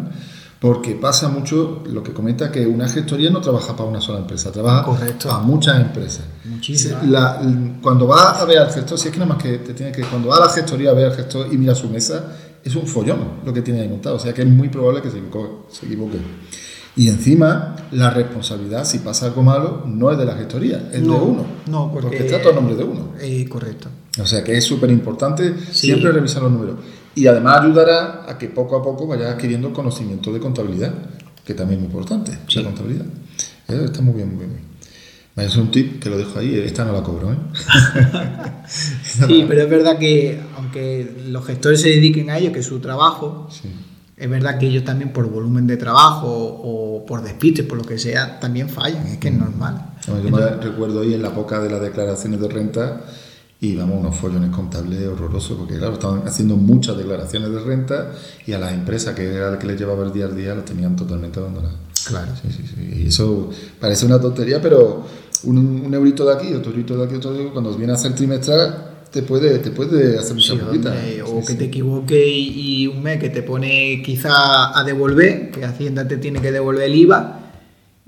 porque pasa mucho lo que comenta que una gestoría no trabaja para una sola empresa, trabaja Correcto. para muchas empresas. Muchísimas. La- cuando vas a ver al gestor, si es que nada más que te tiene que, cuando vas a la gestoría a ver al gestor y mira su mesa, es un follón lo que tiene ahí montado, o sea que es muy probable que se equivoque. Se equivoque. Y encima, la responsabilidad, si pasa algo malo, no es de la gestoría, es de uno. No, porque, está todo a nombre de uno. Eh, correcto. O sea que es súper importante Sí. siempre revisar los números. Y además ayudará a que poco a poco vayas adquiriendo conocimiento de contabilidad, que también es muy importante, Sí. la contabilidad. Eh, Está muy bien, muy bien. Es un tip que lo dejo ahí, esta no la cobro, ¿eh? Sí, pero es verdad que aunque los gestores se dediquen a ello, que es su trabajo, Sí. es verdad que ellos también por volumen de trabajo o por despiste, por lo que sea, también fallan, es que es normal. Bueno, Yo me recuerdo ahí en la época de las declaraciones de renta y vamos, unos follones contables horrorosos, porque claro, estaban haciendo muchas declaraciones de renta y a las empresas que era la que les llevaba el día al día las tenían totalmente abandonadas. Claro. Sí, sí, sí. Y eso parece una tontería, pero un, un eurito de aquí, otro eurito de aquí, otro de aquí, cuando viene a hacer trimestral, te puede, te puede hacer mucha Sí, hombre, o Sí, que sí. te equivoque y, y un mes que te pone quizá a devolver, que Hacienda te tiene que devolver el IVA,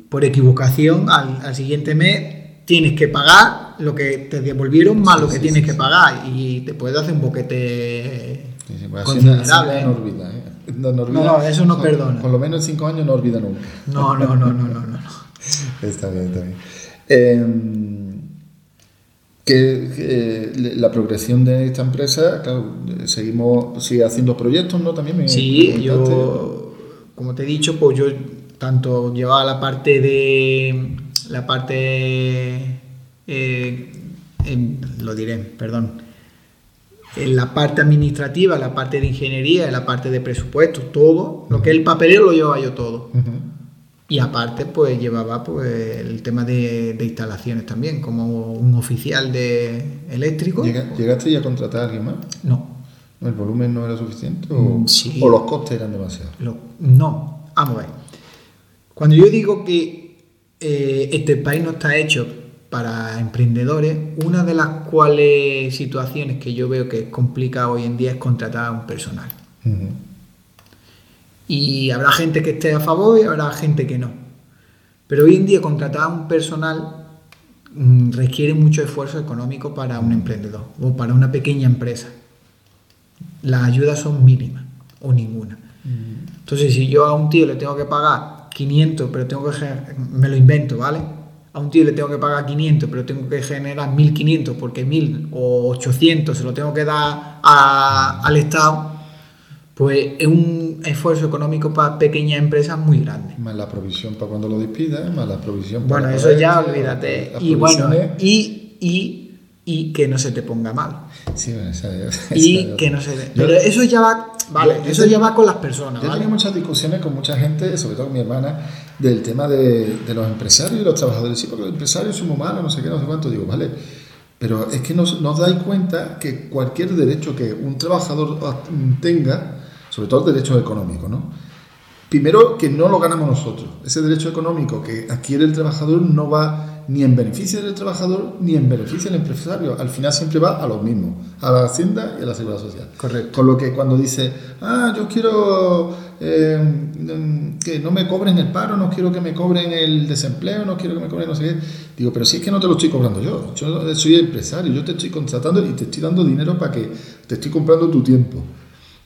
por equivocación al, al siguiente mes tienes que pagar lo que te devolvieron más lo que tienes que pagar y te puede hacer un boquete pues considerable. No olvida, ¿eh? No, no olvida. No, no, eso no Por- perdona. Por lo menos en cinco años no olvida nunca. No, no, no, no, no, no. Está bien, está bien. Eh, que, que la progresión de esta empresa, claro, seguimos, sigue haciendo proyectos, ¿no? También me Sí, comentaste. yo, como te he dicho, pues yo tanto llevaba la parte de, la parte, eh, en- lo diré, perdón, en la parte administrativa, la parte de ingeniería, la parte de presupuesto, todo, lo que es el papelero lo llevaba yo todo. Y aparte, pues llevaba pues, el tema de, de instalaciones también, como un oficial de eléctrico. Llega- ¿Llegaste ya a contratar a alguien más? No, ¿El volumen no era suficiente o, Mm, sí. o los costes eran demasiados? Lo- no, vamos a ver. Cuando yo digo que eh, este país no está hecho para emprendedores, una de las cuales situaciones que yo veo que es complicada hoy en día es contratar a un personal. Y habrá gente que esté a favor y habrá gente que no. Pero hoy en día contratar a un personal mm, requiere mucho esfuerzo económico para un emprendedor o para una pequeña empresa. Las ayudas son mínimas o ninguna. Entonces, si yo a un tío le tengo que pagar 500, pero tengo que, me lo invento, ¿vale? a un tío le tengo que pagar 500, pero tengo que generar 1500 porque 1000 o 800 se lo tengo que dar a- al Estado, pues es un esfuerzo económico para pequeñas empresas muy grande. Más la provisión para cuando lo despidas, más la provisión Bueno, para eso pagar, ya olvídate. Y bueno, y, y, y que no se te ponga mal. Sí, bueno, esa- esa- Y esa- que no se... Yo- Pero eso ya va... Vale, yo- yo eso ya va con las personas, Yo tenido muchas discusiones con mucha gente, sobre todo con mi hermana, del tema de, de los empresarios y los trabajadores. Sí, porque los empresarios somos malos, no sé qué, no sé cuánto. Digo, vale, pero es que nos, nos dais cuenta que cualquier derecho que un trabajador tenga, sobre todo el derecho económico, ¿no? Primero, que no lo ganamos nosotros. Ese derecho económico que adquiere el trabajador no va ni en beneficio del trabajador ni en beneficio del empresario. Al final siempre va a lo mismo, a la hacienda y a la seguridad social. Correcto. Con lo que cuando dice, ah, yo quiero eh, mm, que no me cobren el paro, no quiero que me cobren el desempleo, no quiero que me cobren no sé qué. Digo, pero si es que no te lo estoy cobrando yo. Yo soy empresario, yo te estoy contratando y te estoy dando dinero para que te estoy comprando tu tiempo.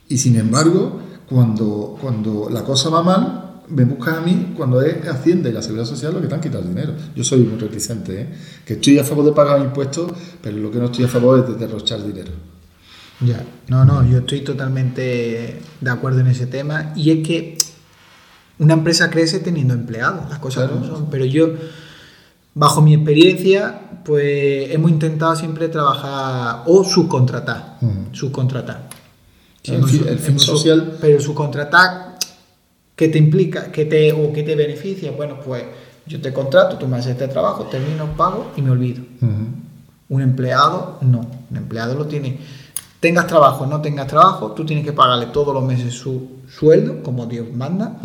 Y sin embargo, cuando, cuando la cosa va mal, me buscas a mí cuando es Hacienda y la Seguridad Social lo que te han quitado el dinero. Yo soy muy reticente, ¿eh? que estoy a favor de pagar impuestos, pero lo que no estoy a favor es de derrochar dinero. Ya, no, no, yo estoy totalmente de acuerdo en ese tema. Y es que una empresa crece teniendo empleados, las cosas Claro. como son. Pero yo, bajo mi experiencia, pues hemos intentado siempre trabajar o subcontratar. Subcontratar. Sí, el fin- el social- Pero subcontratar, ¿qué te implica? ¿Qué te, ¿O qué te beneficia? Bueno, pues yo te contrato, tú me haces este trabajo, termino, pago y me olvido. Un empleado, no. Un empleado lo tiene. Tengas trabajo o no tengas trabajo, tú tienes que pagarle todos los meses su sueldo, como Dios manda,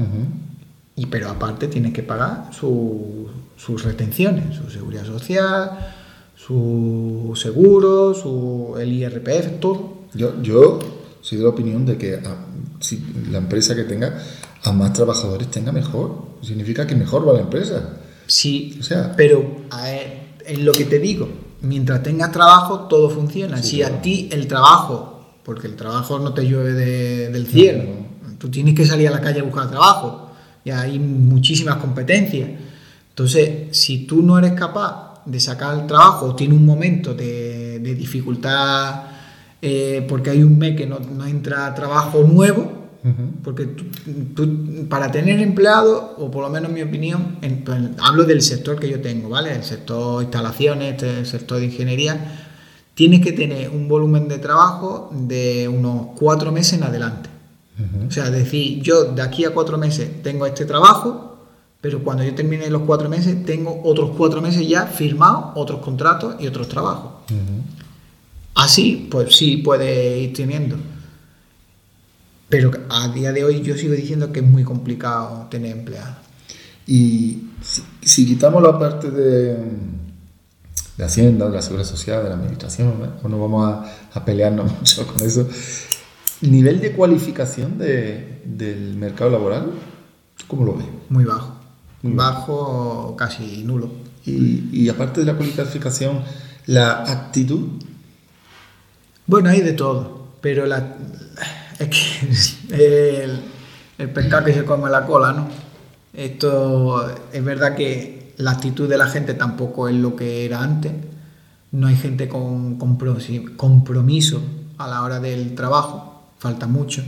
y pero aparte tienes que pagar su- sus retenciones, su seguridad social, su seguro, su, el IRPF, todo. Yo, yo soy de la opinión de que a- si la empresa que tenga a más trabajadores tenga mejor. Significa que mejor va la empresa. Sí, O sea- pero es lo que te digo, mientras tengas trabajo todo funciona. Sí, si claro. a ti el trabajo, porque el trabajo no te llueve de- del cielo, tú tienes que salir a la calle a buscar trabajo y hay muchísimas competencias. Entonces, si tú no eres capaz de sacar el trabajo o tiene un momento de, de dificultad eh, porque hay un mes que no, no entra trabajo nuevo, porque tú, tú, para tener empleado, o por lo menos en mi opinión, en- pues, hablo del sector que yo tengo, ¿vale? El sector instalaciones, este, el sector de ingeniería, tienes que tener un volumen de trabajo de unos cuatro meses en adelante. O sea, decir, yo de aquí a cuatro meses tengo este trabajo, pero cuando yo termine los cuatro meses, tengo otros cuatro meses ya firmados, otros contratos y otros trabajos. Así, pues sí puede ir teniendo. Pero a día de hoy yo sigo diciendo que es muy complicado tener empleados. Y si, si quitamos la parte de, de Hacienda, de la Seguridad Social, de la Administración, ¿eh? o no vamos a, a pelearnos mucho con eso, nivel de cualificación de- del mercado laboral, ¿cómo lo ves? Muy bajo. Muy bajo, casi nulo. Y, y aparte de la cualificación, la actitud, Bueno, hay de todo, pero la, es que el, pescado que se come la cola, ¿no? Esto es verdad que la actitud de la gente tampoco es lo que era antes. No hay gente con compromiso a la hora del trabajo, falta mucho.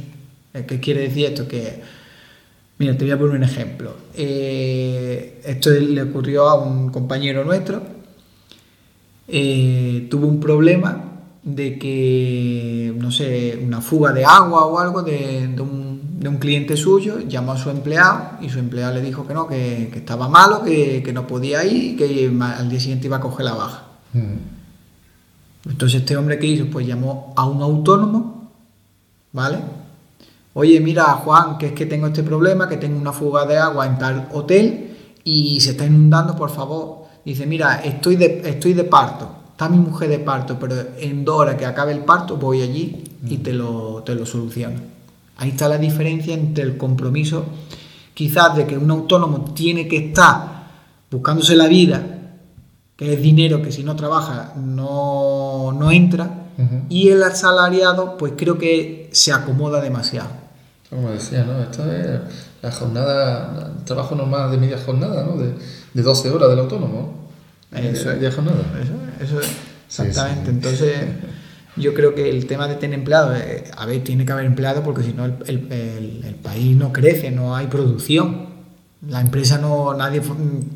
Eh, ¿Qué quiere decir esto? Que, mira, te voy a poner un ejemplo. Eh, esto le ocurrió a un compañero nuestro eh, tuvo un problema de que, no sé, una fuga de agua o algo de, de un, de un cliente suyo, llamó a su empleado y su empleado le dijo que no, que, que estaba malo, que, que no podía ir, que ma- al día siguiente iba a coger la baja. Entonces este hombre que hizo, pues llamó a un autónomo, ¿vale? Oye, mira, Juan, que es que tengo este problema, que tengo una fuga de agua en tal hotel y se está inundando, por favor. Dice, mira, estoy de, estoy de parto, está mi mujer de parto, pero en dos horas que acabe el parto voy allí y te lo, te lo soluciono. Ahí está la diferencia entre el compromiso, quizás de que un autónomo tiene que estar buscándose la vida, que es dinero que si no trabaja no, no entra, y el asalariado pues creo que se acomoda demasiado. como decía, ¿no? Esto es la jornada, el trabajo normal de media jornada, ¿no? De, de 12 horas del autónomo. Eso, ¿Ya jornada? Eso, eso exactamente. Entonces, yo creo que el tema de tener empleados, eh, a ver, tiene que haber empleados porque si no el, el, el, país no crece, no hay producción. La empresa no, nadie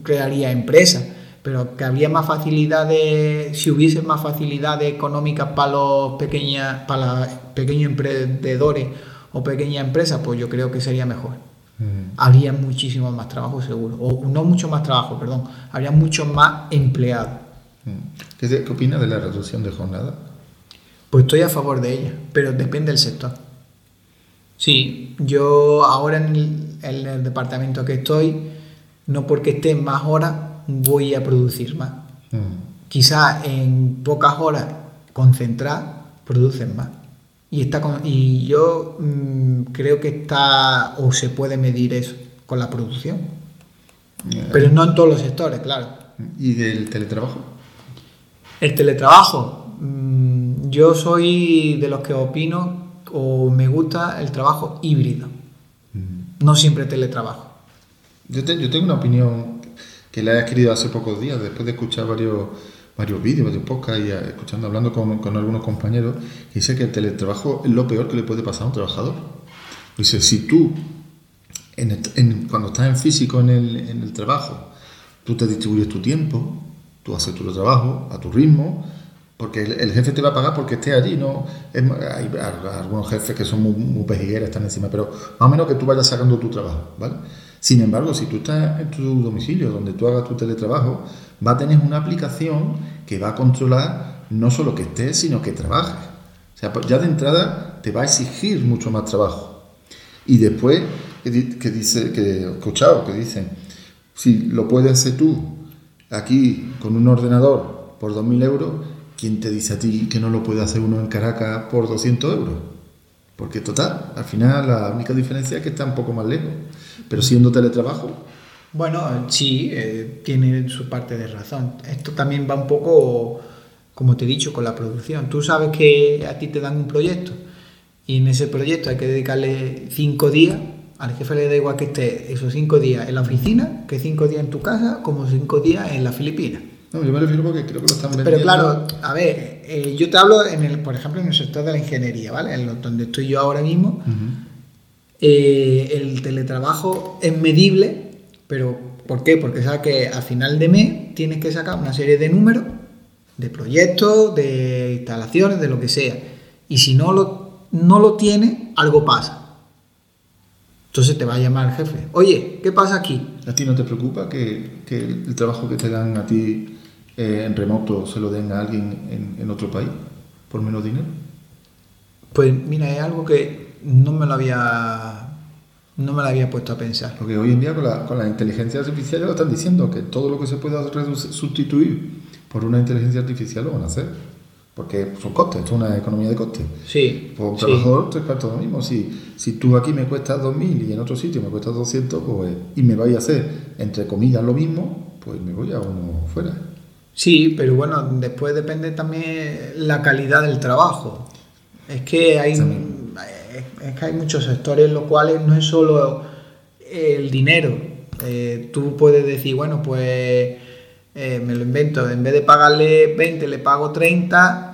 crearía empresa, pero que habría más facilidades, si hubiese más facilidades económicas para los pequeñas, para los pequeños emprendedores o pequeñas empresas, pues yo creo que sería mejor. Mm. Habría muchísimo más trabajo seguro, o no mucho más trabajo, perdón, habría mucho más empleados. Mm. ¿Qué, ¿Qué opinas de la reducción de jornada? Pues estoy a favor de ella, pero depende del sector. Sí, yo ahora en el, departamento que estoy, no porque esté más horas voy a producir más. Mm. Quizás en pocas horas concentradas producen más. Y, está y yo mm, creo que está o se puede medir eso con la producción. Pero no en todos los sectores, claro. ¿Y del teletrabajo? El teletrabajo. Mm, yo soy de los que opino o me gusta el trabajo híbrido. No siempre teletrabajo. Yo, yo tengo una opinión que la he adquirido hace pocos días, después de escuchar varios, varios vídeos, varios podcasts y eh, escuchando, hablando con, algunos compañeros, dice que el teletrabajo es lo peor que le puede pasar a un trabajador. Dice, si tú, en cuando estás en físico en el, el trabajo, tú te distribuyes tu tiempo, tú haces tu trabajo a tu ritmo, porque el, jefe te va a pagar porque esté allí, ¿no? hay algunos jefes que son muy, muy están encima, pero más o menos que tú vayas sacando tu trabajo, ¿vale? Sin embargo, si tú estás en tu domicilio, donde tú hagas tu teletrabajo, va a tener una aplicación que va a controlar no solo que estés, sino que trabajes. O sea, pues ya de entrada te va a exigir mucho más trabajo. Y después, que dice, que escuchado, que dicen, si lo puedes hacer tú aquí con un ordenador por 2.000 euros, ¿quién te dice a ti que no lo puede hacer uno en Caracas por 200 euros? Porque total, al final la única diferencia es que está un poco más lejos. Pero siendo teletrabajo... Bueno, sí, eh, tiene su parte de razón. Esto también va un poco, como te he dicho, con la producción. Tú sabes que a ti te dan un proyecto y en ese proyecto hay que dedicarle cinco días. Al jefe le da igual que esté esos cinco días en la oficina, que cinco días en tu casa, como cinco días en la Filipinas. No, yo me refiero porque creo que lo están vendiendo. Pero claro, a ver, eh, yo te hablo, en el, por ejemplo, en el sector de la ingeniería, ¿vale? En donde estoy yo ahora mismo, eh, el teletrabajo es medible, pero ¿por qué? Porque sabes que al final de mes tienes que sacar una serie de números, de proyectos, de instalaciones, de lo que sea. Y si no lo, no lo tienes, algo pasa. Entonces te va a llamar el jefe. Oye, ¿qué pasa aquí? ¿A ti no te preocupa que, que el trabajo que te dan a ti eh, en remoto se lo den a alguien en, otro país por menos dinero? Pues mira, es algo que no me lo había no me lo había puesto a pensar. Porque hoy en día con la, con la inteligencia artificial ya lo están diciendo, que todo lo que se pueda sustituir por una inteligencia artificial lo van a hacer. Porque son costes, esto es una economía de costes. Sí. Por un trabajador, tres cuartos lo mismo. Si, si tú aquí me cuestas 2.000 y en otro sitio me cuestas 200, pues, y me vais a hacer, entre comillas, lo mismo, pues me voy a uno fuera. Sí, pero bueno, después depende también la calidad del trabajo. Es que hay, es que hay muchos sectores en los cuales no es solo el dinero. Eh, tú puedes decir, bueno, pues eh, me lo invento, en vez de pagarle 20 le pago 30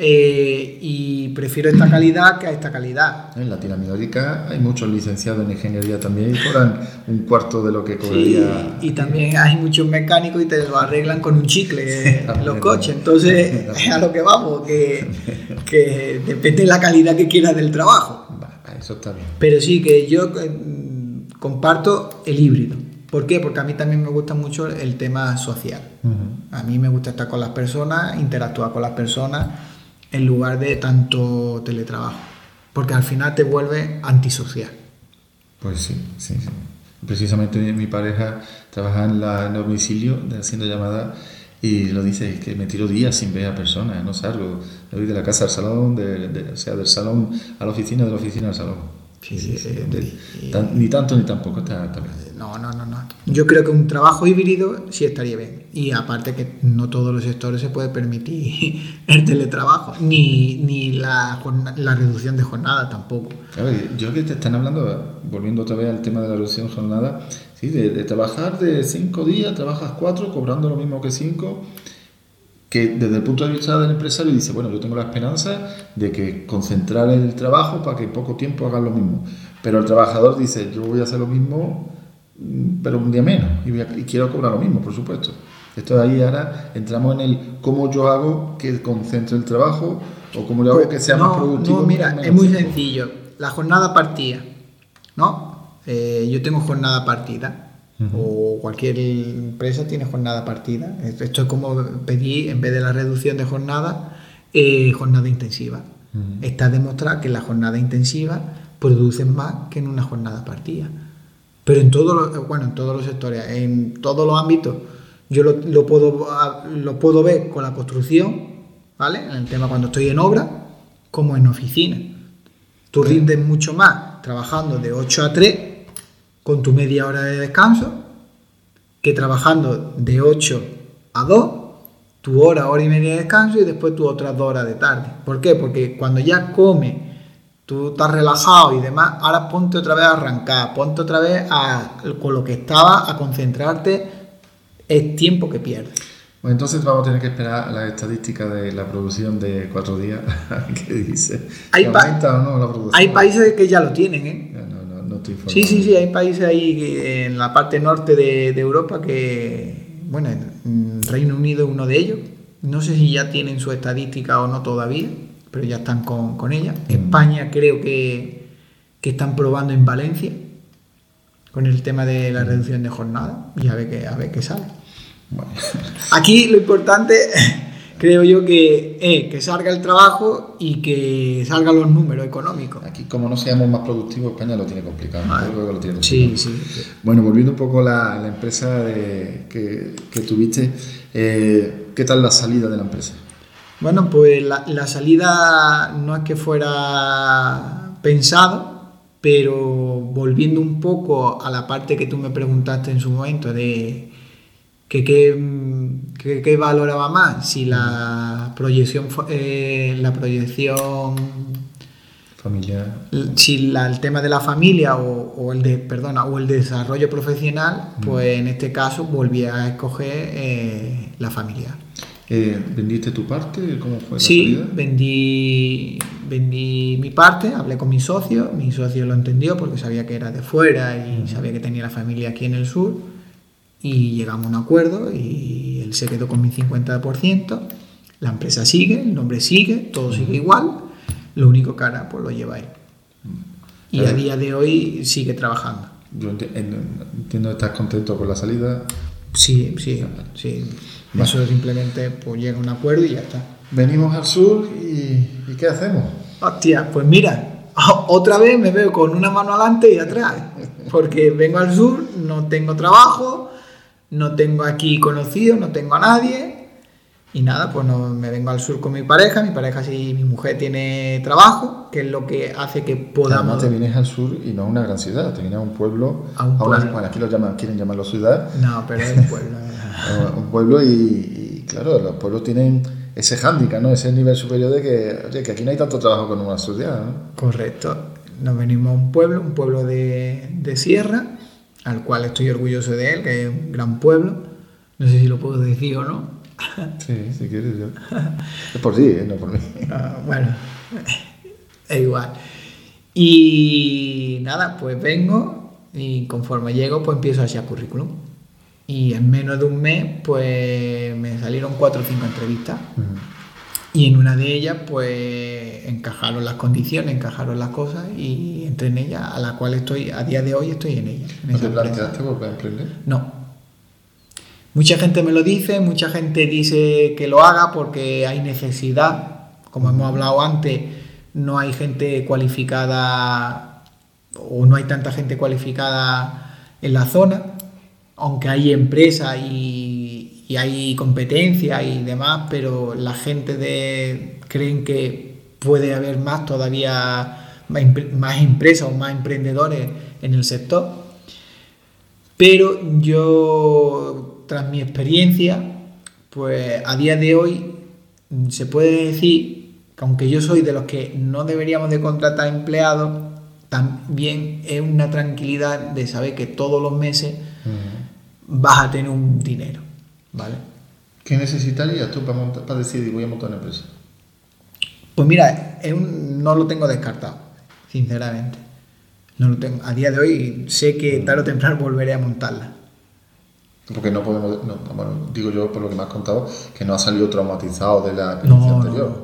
eh, y prefiero esta calidad que a esta calidad. En Latinoamérica hay muchos licenciados en ingeniería también y cobran un cuarto de lo que cobraría. y también hay muchos mecánicos y te lo arreglan con un chicle los coches. Entonces, es a lo que vamos, que, que, depende de la calidad que quieras del trabajo. Eso está bien. Pero sí, que yo eh, comparto el híbrido. ¿Por qué? Porque a mí también me gusta mucho el tema social. A mí me gusta estar con las personas, interactuar con las personas en lugar de tanto teletrabajo, porque al final te vuelve antisocial. Pues sí, sí, sí. Precisamente mi pareja trabaja en, la, en domicilio haciendo llamadas y lo dice, es que me tiro días sin ver a personas, no salgo, me voy de la casa al salón, de, o sea, del salón a la oficina, de la oficina al salón. Sí, sí, sí, ni tanto ni tampoco, está, está bien. No, no, no, no. Yo creo que un trabajo híbrido sí estaría bien. Y aparte que no todos los sectores se puede permitir el teletrabajo, ni, ni la, la reducción de jornada tampoco. A ver, yo que te están hablando, volviendo otra vez al tema de la reducción de jornada, sí, de, de trabajar de cinco días, trabajas cuatro, cobrando lo mismo que cinco, que desde el punto de vista del empresario dice, bueno, yo tengo la esperanza de que concentrar el trabajo para que en poco tiempo hagan lo mismo. Pero el trabajador dice, yo voy a hacer lo mismo, mm, pero un día menos, y, voy a- y quiero cobrar lo mismo, por supuesto. Esto ahí ahora entramos en el cómo yo hago que concentre el trabajo o cómo yo hago que sea más productivo. no, mira, es muy tiempo. sencillo. La jornada partida, ¿no? Eh, yo tengo jornada partida. O cualquier empresa tiene jornada partida. Esto es como pedir, en vez de la reducción de jornada, eh, jornada intensiva. Está demostrado que la jornada intensiva produce más que en una jornada partida. Pero en todos los, bueno, en todos los sectores, en todos los ámbitos, yo lo, lo puedo, lo puedo ver con la construcción, ¿vale? En el tema cuando estoy en obra, como en oficina. Tú rindes mucho más trabajando de 8 a 3 con tu media hora de descanso que trabajando de 8 a 2, tu hora, hora y media de descanso y después tu otras dos horas de tarde. ¿Por qué? Porque cuando ya comes, tú estás relajado y demás, ahora ponte otra vez a arrancar, ponte otra vez a, con lo que estaba, a concentrarte, es tiempo que pierdes. Bueno, entonces vamos a tener que esperar las estadísticas de la producción de cuatro días. ¿Qué dice? Hay pa- ¿Aumenta o no la producción? Hay países que ya lo tienen, ¿eh? No, no estoy informado. Sí, sí, sí, hay países ahí en la parte norte de, de Europa que, bueno, en Reino Unido es uno de ellos. No sé si ya tienen su estadística o no todavía, pero ya están con, con ella. España creo que, que están probando en Valencia con el tema de la reducción de jornada y a ver qué, a ver qué sale. Bueno, Aquí lo importante, creo yo, que es que salga el trabajo y que salgan los números económicos. aquí como no seamos más productivos, España lo tiene complicado. Vale. Yo creo que lo tiene Sí, sí. Bueno, volviendo un poco a la, la empresa de- que, que tuviste, eh, ¿qué tal la salida de la empresa? Bueno, pues la, la salida no es que fuera pensado, pero volviendo un poco a la parte que tú me preguntaste en su momento de que qué mm, que- qué valoraba más, si la proyección, eh, la proyección Familia. si la- el tema de la familia o, o el de perdona o el desarrollo profesional pues en este caso volví a escoger eh, la familia Eh, ¿Vendiste tu parte? ¿Cómo fue la sí salida? vendí vendí mi parte hablé con mi socio mi socio lo entendió porque sabía que era de fuera y sabía que tenía la familia aquí en el sur y llegamos a un acuerdo y él se quedó con mi 50% la empresa sigue el nombre sigue todo sigue igual lo único que ahora pues lo lleva él y a día de hoy sigue trabajando. Yo enti- en- entiendo que estás contento con la salida. Sí, sí, sí. Vale. Eso simplemente pues llega a un acuerdo y ya está. Venimos al sur y, ¿y ¿qué hacemos? Hostia, pues mira, otra vez me veo con una mano adelante y atrás. Porque vengo al sur, no tengo trabajo, no tengo aquí conocido, no tengo a nadie. Y nada, pues no, me vengo al sur con mi pareja. Mi pareja, sí, mi mujer tiene trabajo, que es lo que hace que Además podamos. te vienes al sur y no a una gran ciudad, te vienes a un pueblo, A un una- pueblo. bueno, aquí lo llaman, quieren llamarlo ciudad, No, pero es un pueblo. un pueblo y, y, claro, los pueblos tienen ese hándicap, ¿no? Ese nivel superior de que, oye, que aquí no hay tanto trabajo como en una ciudad, ¿no? Correcto. Nos venimos a un pueblo, un pueblo de, de sierra, al cual estoy orgulloso de él, que es un gran pueblo. No sé si lo puedo decir o no. Sí, si quieres yo. Es por ti, ¿eh? no por mí. Ah, bueno, es igual. Y nada, pues vengo y conforme llego, pues empiezo a hacer currículum. Y en menos de un mes, pues me salieron cuatro o cinco entrevistas. Y en una de ellas, pues encajaron las condiciones, encajaron las cosas y entré en ella, a la cual estoy, a día de hoy estoy en ella. en ¿No te planteaste volver a emprender? No. Mucha gente me lo dice, mucha gente dice que lo haga porque hay necesidad. Como hemos hablado antes, no hay gente cualificada o no hay tanta gente cualificada en la zona, aunque hay empresas y, y hay competencia y demás, pero la gente de, creen que puede haber más todavía, más, empre- más empresas o más emprendedores en el sector. Pero yo, tras mi experiencia, pues a día de hoy se puede decir que aunque yo soy de los que no deberíamos de contratar empleados, también es una tranquilidad de saber que todos los meses vas a tener un dinero, ¿vale? ¿Qué necesitarías tú para, montar, para decidir voy a montar una empresa? Pues mira, es un- no lo tengo descartado, sinceramente. No lo tengo. A día de hoy sé que tarde o temprano volveré a montarla. Porque no podemos, no, bueno, digo yo por lo que me has contado, que no has salido traumatizado de la experiencia No, anterior.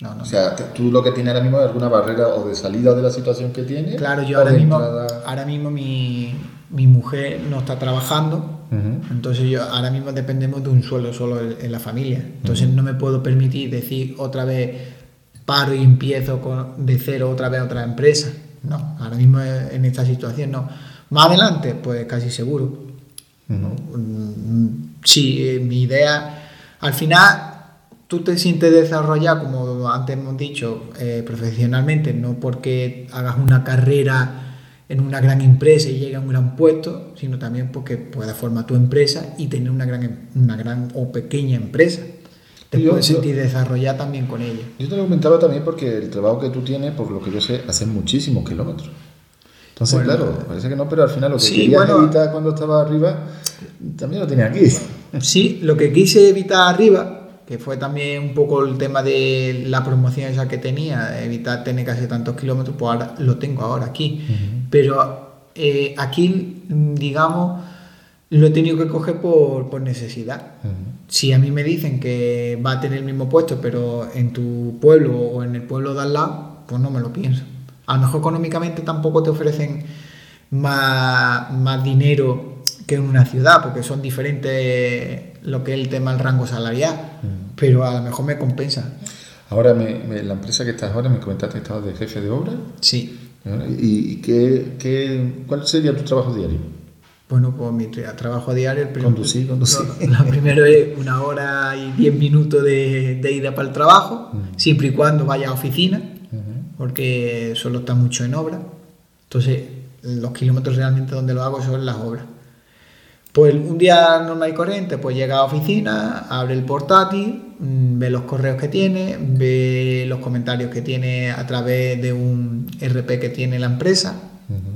No, no. O sea, tú lo que tienes ahora mismo es alguna barrera o de salida de la situación que tienes. Claro, yo ahora mismo, entrada. ahora mismo mi, mi mujer no está trabajando, entonces yo ahora mismo dependemos de un sueldo solo en, en la familia. Entonces no me puedo permitir decir otra vez paro y empiezo con- de cero otra vez otra empresa. No, ahora mismo en esta situación no. Más adelante, pues casi seguro. Mm, Sí, eh, mi idea, al final tú te sientes desarrollado, como antes hemos dicho, eh, profesionalmente, no porque hagas una carrera en una gran empresa y llegue a un gran puesto, sino también porque puedas formar tu empresa y tener una gran, em- una gran o pequeña empresa. Te Yo- puedes yo- sentir desarrollado también con ella. Yo te lo comentaba también porque el trabajo que tú tienes, por lo que yo sé, hace muchísimos kilómetros. Entonces, Bueno, claro, parece que no, pero al final lo que sí, querías bueno. evitar cuando estaba arriba, también lo tienes aquí. Sí, lo que quise evitar arriba, que fue también un poco el tema de la promoción esa que tenía, evitar tener que hacer tantos kilómetros, pues ahora lo tengo ahora aquí. Pero eh, aquí, digamos, lo he tenido que coger por, por necesidad. Si a mí me dicen que va a tener el mismo puesto, pero en tu pueblo o en el pueblo de al lado, pues no me lo pienso. A lo mejor económicamente tampoco te ofrecen más, más dinero que en una ciudad, porque son diferentes lo que es el tema del rango salarial, pero a lo mejor me compensa. Ahora, me- me- la empresa que estás ahora, me comentaste que estabas de jefe de obra. Sí. ¿Y, y qué, qué- cuál sería tu trabajo diario? Bueno, pues mi tra- trabajo a diario... el prim- Conducir, conducir. Lo primero es una hora y diez minutos de, de ida para el trabajo, siempre y cuando vaya a oficina, porque solo está mucho en obra. Entonces, los kilómetros realmente donde lo hago son en las obras. Pues un día normal y corriente, pues llega a oficina, abre el portátil, mm, ve los correos que tiene, ve los comentarios que tiene a través de un RP que tiene la empresa,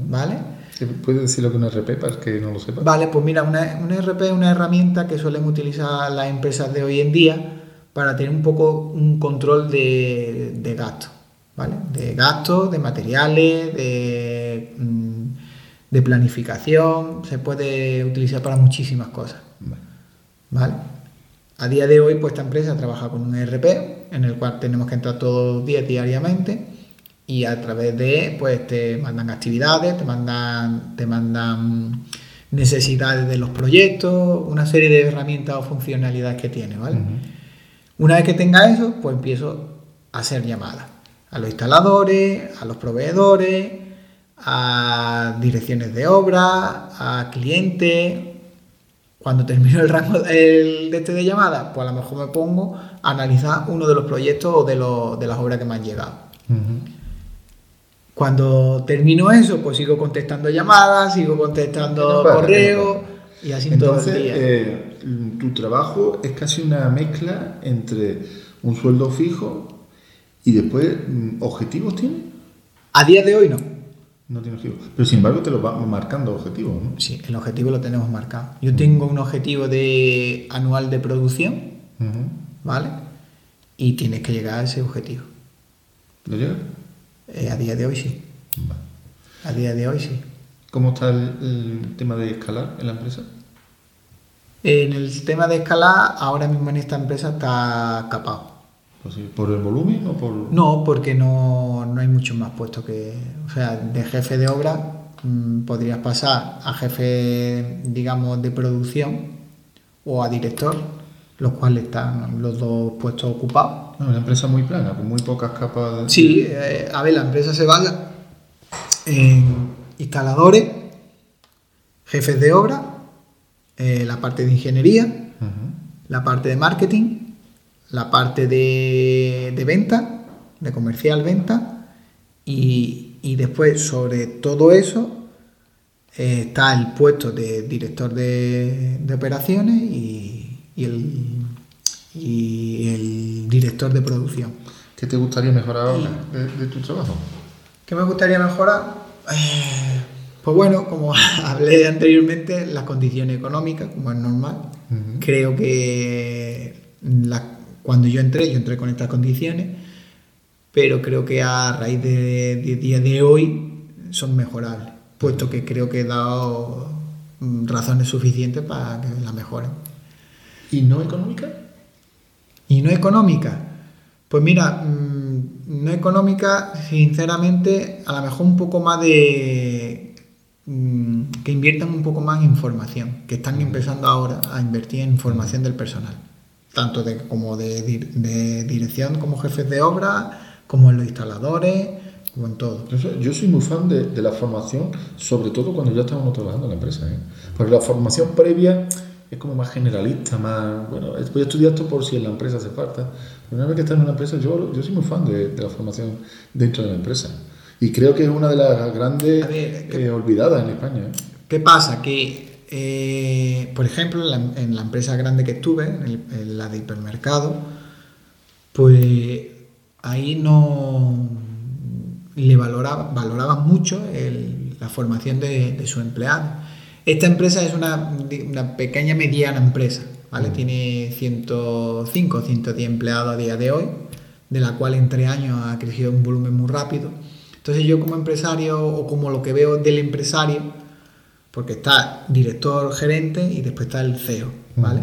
¿vale? ¿Puedes decir lo que es un RP para el que no lo sepa? Vale, pues mira, una, una RP es una herramienta que suelen utilizar las empresas de hoy en día para tener un poco un control de, de gastos, ¿vale? De gastos, de materiales, de, mm, de planificación, se puede utilizar para muchísimas cosas, Vale. ¿vale? A día de hoy, pues esta empresa trabaja con un ERP en el cual tenemos que entrar todos los días diariamente y a través de, pues te mandan actividades, te mandan, te mandan necesidades de los proyectos, una serie de herramientas o funcionalidades que tiene, ¿vale? Una vez que tenga eso, pues empiezo a hacer llamadas a los instaladores, a los proveedores, a direcciones de obra, a clientes. Cuando termino el rango el de este de llamada, pues a lo mejor me pongo a analizar uno de los proyectos o de, los- de las obras que me han llegado. Cuando termino eso, pues sigo contestando llamadas, sigo contestando Vale, correos y así todo Entonces, el día. eh, tu trabajo es casi una mezcla entre un sueldo fijo y después mm, objetivos tiene. A día de hoy no. No tiene objetivos. Pero sin embargo te lo va marcando objetivos, ¿no? Sí, el objetivo lo tenemos marcado. Yo tengo un objetivo de anual de producción. ¿vale? Y tienes que llegar a ese objetivo. ¿Lo llega? Eh, a día de hoy sí. Vale. A día de hoy sí. ¿Cómo está el, el tema de escalar en la empresa? En el tema de escalar, ahora mismo en esta empresa está capado. Pues sí, ¿Por el volumen o por...? No, porque no, no hay muchos más puestos que. O sea, de jefe de obra mm, podrías pasar a jefe, digamos, de producción o a director, los cuales están los dos puestos ocupados. No, una empresa muy plana, con muy pocas capas de... Sí, eh, a ver, la empresa se basa en instaladores, jefes de obra, eh, la parte de ingeniería, la parte de marketing, la parte de, de venta, de comercial venta, y, y después sobre todo eso eh, está el puesto de director de, de operaciones y, y el, y el director de producción. ¿Qué te gustaría mejorar ahora de, de tu trabajo? ¿Qué me gustaría mejorar? Eh, pues bueno, como hablé anteriormente, las condiciones económicas, como es normal. Creo que la- cuando yo entré, yo entré con estas condiciones, pero creo que a raíz de, de día de hoy son mejorables, puesto que creo que he dado mm, razones suficientes para que las mejoren. ¿Y no económica? ¿Y no económica? Pues mira, mm, no económica, sinceramente, a lo mejor un poco más de... mm, que inviertan un poco más en formación, que están empezando ahora a invertir en formación del personal, tanto de, como de, dir- de dirección como jefes de obra, como en los instaladores, como en todo. Yo soy, yo soy muy fan de, de la formación, sobre todo cuando ya estamos trabajando en la empresa. ¿eh? Porque la formación previa es como más generalista, más. Bueno, voy a estudiar esto por si en la empresa hace falta. Pero una vez que estás en una empresa, yo, yo soy muy fan de, de la formación dentro de la empresa. Y creo que es una de las grandes ver, ¿qué- eh, olvidadas en España. ¿eh? ¿Qué pasa? Que, eh, por ejemplo, en la, en la empresa grande que estuve, en, el- en la de hipermercado, pues ahí no le valoraba, valoraban mucho el- la formación de, de sus empleados. Esta empresa es una, una pequeña mediana empresa, ¿vale? Tiene 105 o 110 empleados a día de hoy, de la cual en tres años ha crecido un volumen muy rápido. Entonces yo como empresario o como lo que veo del empresario, porque está director, gerente y después está el CEO, ¿vale?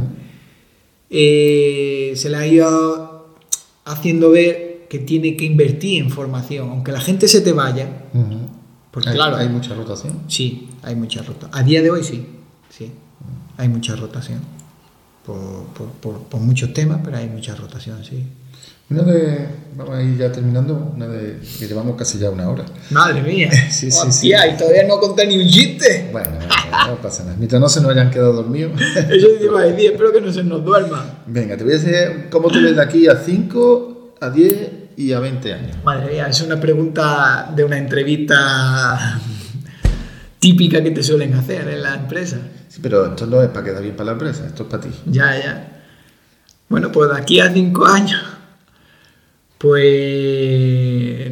Eh, se le ha ido haciendo ver que tiene que invertir en formación, aunque la gente se te vaya. Porque hay, claro. hay mucha rotación. sí, hay mucha rotación. A día de hoy sí, sí, hay mucha rotación. Por, por- por- por muchos temas, pero hay mucha rotación, sí. Una de. Vamos a ir ya terminando. Una de. que llevamos casi ya una hora. Madre mía, Sí, sí, sí. y todavía no conté ni un chiste. Bueno, no pasa nada. Mientras no se nos hayan quedado dormidos. Eso te iba a decir, espero que no se nos duerma. Venga, te voy a decir cómo te ves de aquí a 5, a 10 y a 20 años. Madre mía, es una pregunta de una entrevista típica que te suelen hacer en la empresa. Sí, pero esto no es para quedar bien para la empresa, esto es para ti. Ya, ya. Bueno, pues de aquí a cinco años, pues.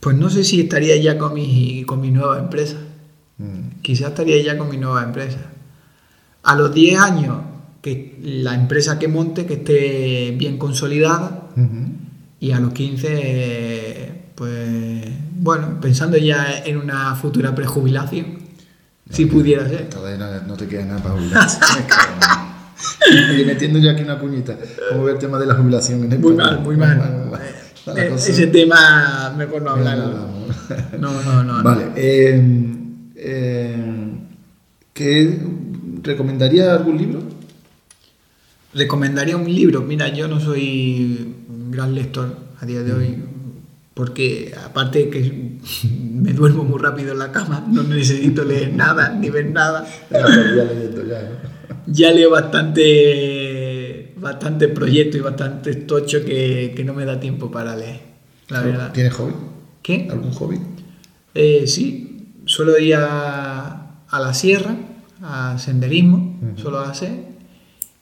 Pues no sé si estaría ya con mi, con mi nueva empresa. Mm, Quizás estaría ya con mi nueva empresa. A los 10 años, que la empresa que monte, que esté bien consolidada. Y a los 15, eh, pues. Bueno, pensando ya en una futura prejubilación. Si pudiera ser. Todavía no, no te queda nada para en- Oye, metiendo yo aquí una cuñita. ¿Cómo ve el tema de la jubilación en Muy España? mal, muy mal. Eh, cosa- Ese tema mejor no. No, no, no. no. Vale. eh, eh, ¿qué, ¿Recomendaría algún libro? Recomendaría un libro. Mira, yo no soy un gran lector a día de hoy, porque aparte de que me duermo muy rápido en la cama, no necesito leer nada ni ver nada. Ya voy leyendo ya, ¿no? Ya leo bastante, bastante proyectos y bastante tocho que, que no me da tiempo para leer. La verdad. ¿Tienes hobby? ¿Qué? ¿Algún hobby? Eh, sí, suelo ir a, a la sierra, a senderismo, suelo hacer,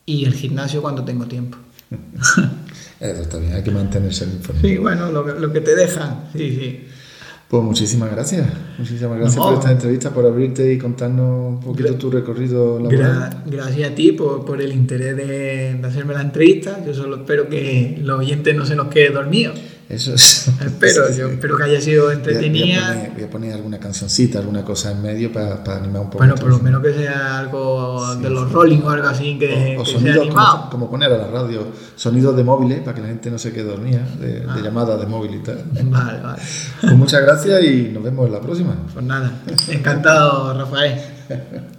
y el gimnasio cuando tengo tiempo. Eso está bien, hay que mantenerse informado. Sí, bueno, lo, que- lo que te dejan, sí, sí. Pues muchísimas gracias. Muchísimas gracias No. por esta entrevista, por abrirte y contarnos un poquito Gra- tu recorrido laboral. Gra- gracias a ti por, por el interés de, de hacerme la entrevista. Yo solo espero que los oyentes no se nos quede dormidos. Eso es. Espero, yo espero que haya sido Voy a- Voy a, entretenida. poner, voy a poner alguna cancioncita, alguna cosa en medio para, para animar un poco. Bueno, por lo menos que sea algo Sí, de los sí. rolling o algo así que, O, o que sea sonidos animado. como, como poner a la radio, sonidos de móviles para que la gente no se quede dormida, de, de Ah. llamadas de móvil y tal. Vale, vale. Pues muchas gracias y nos vemos en la próxima. Pues nada, encantado, Rafael.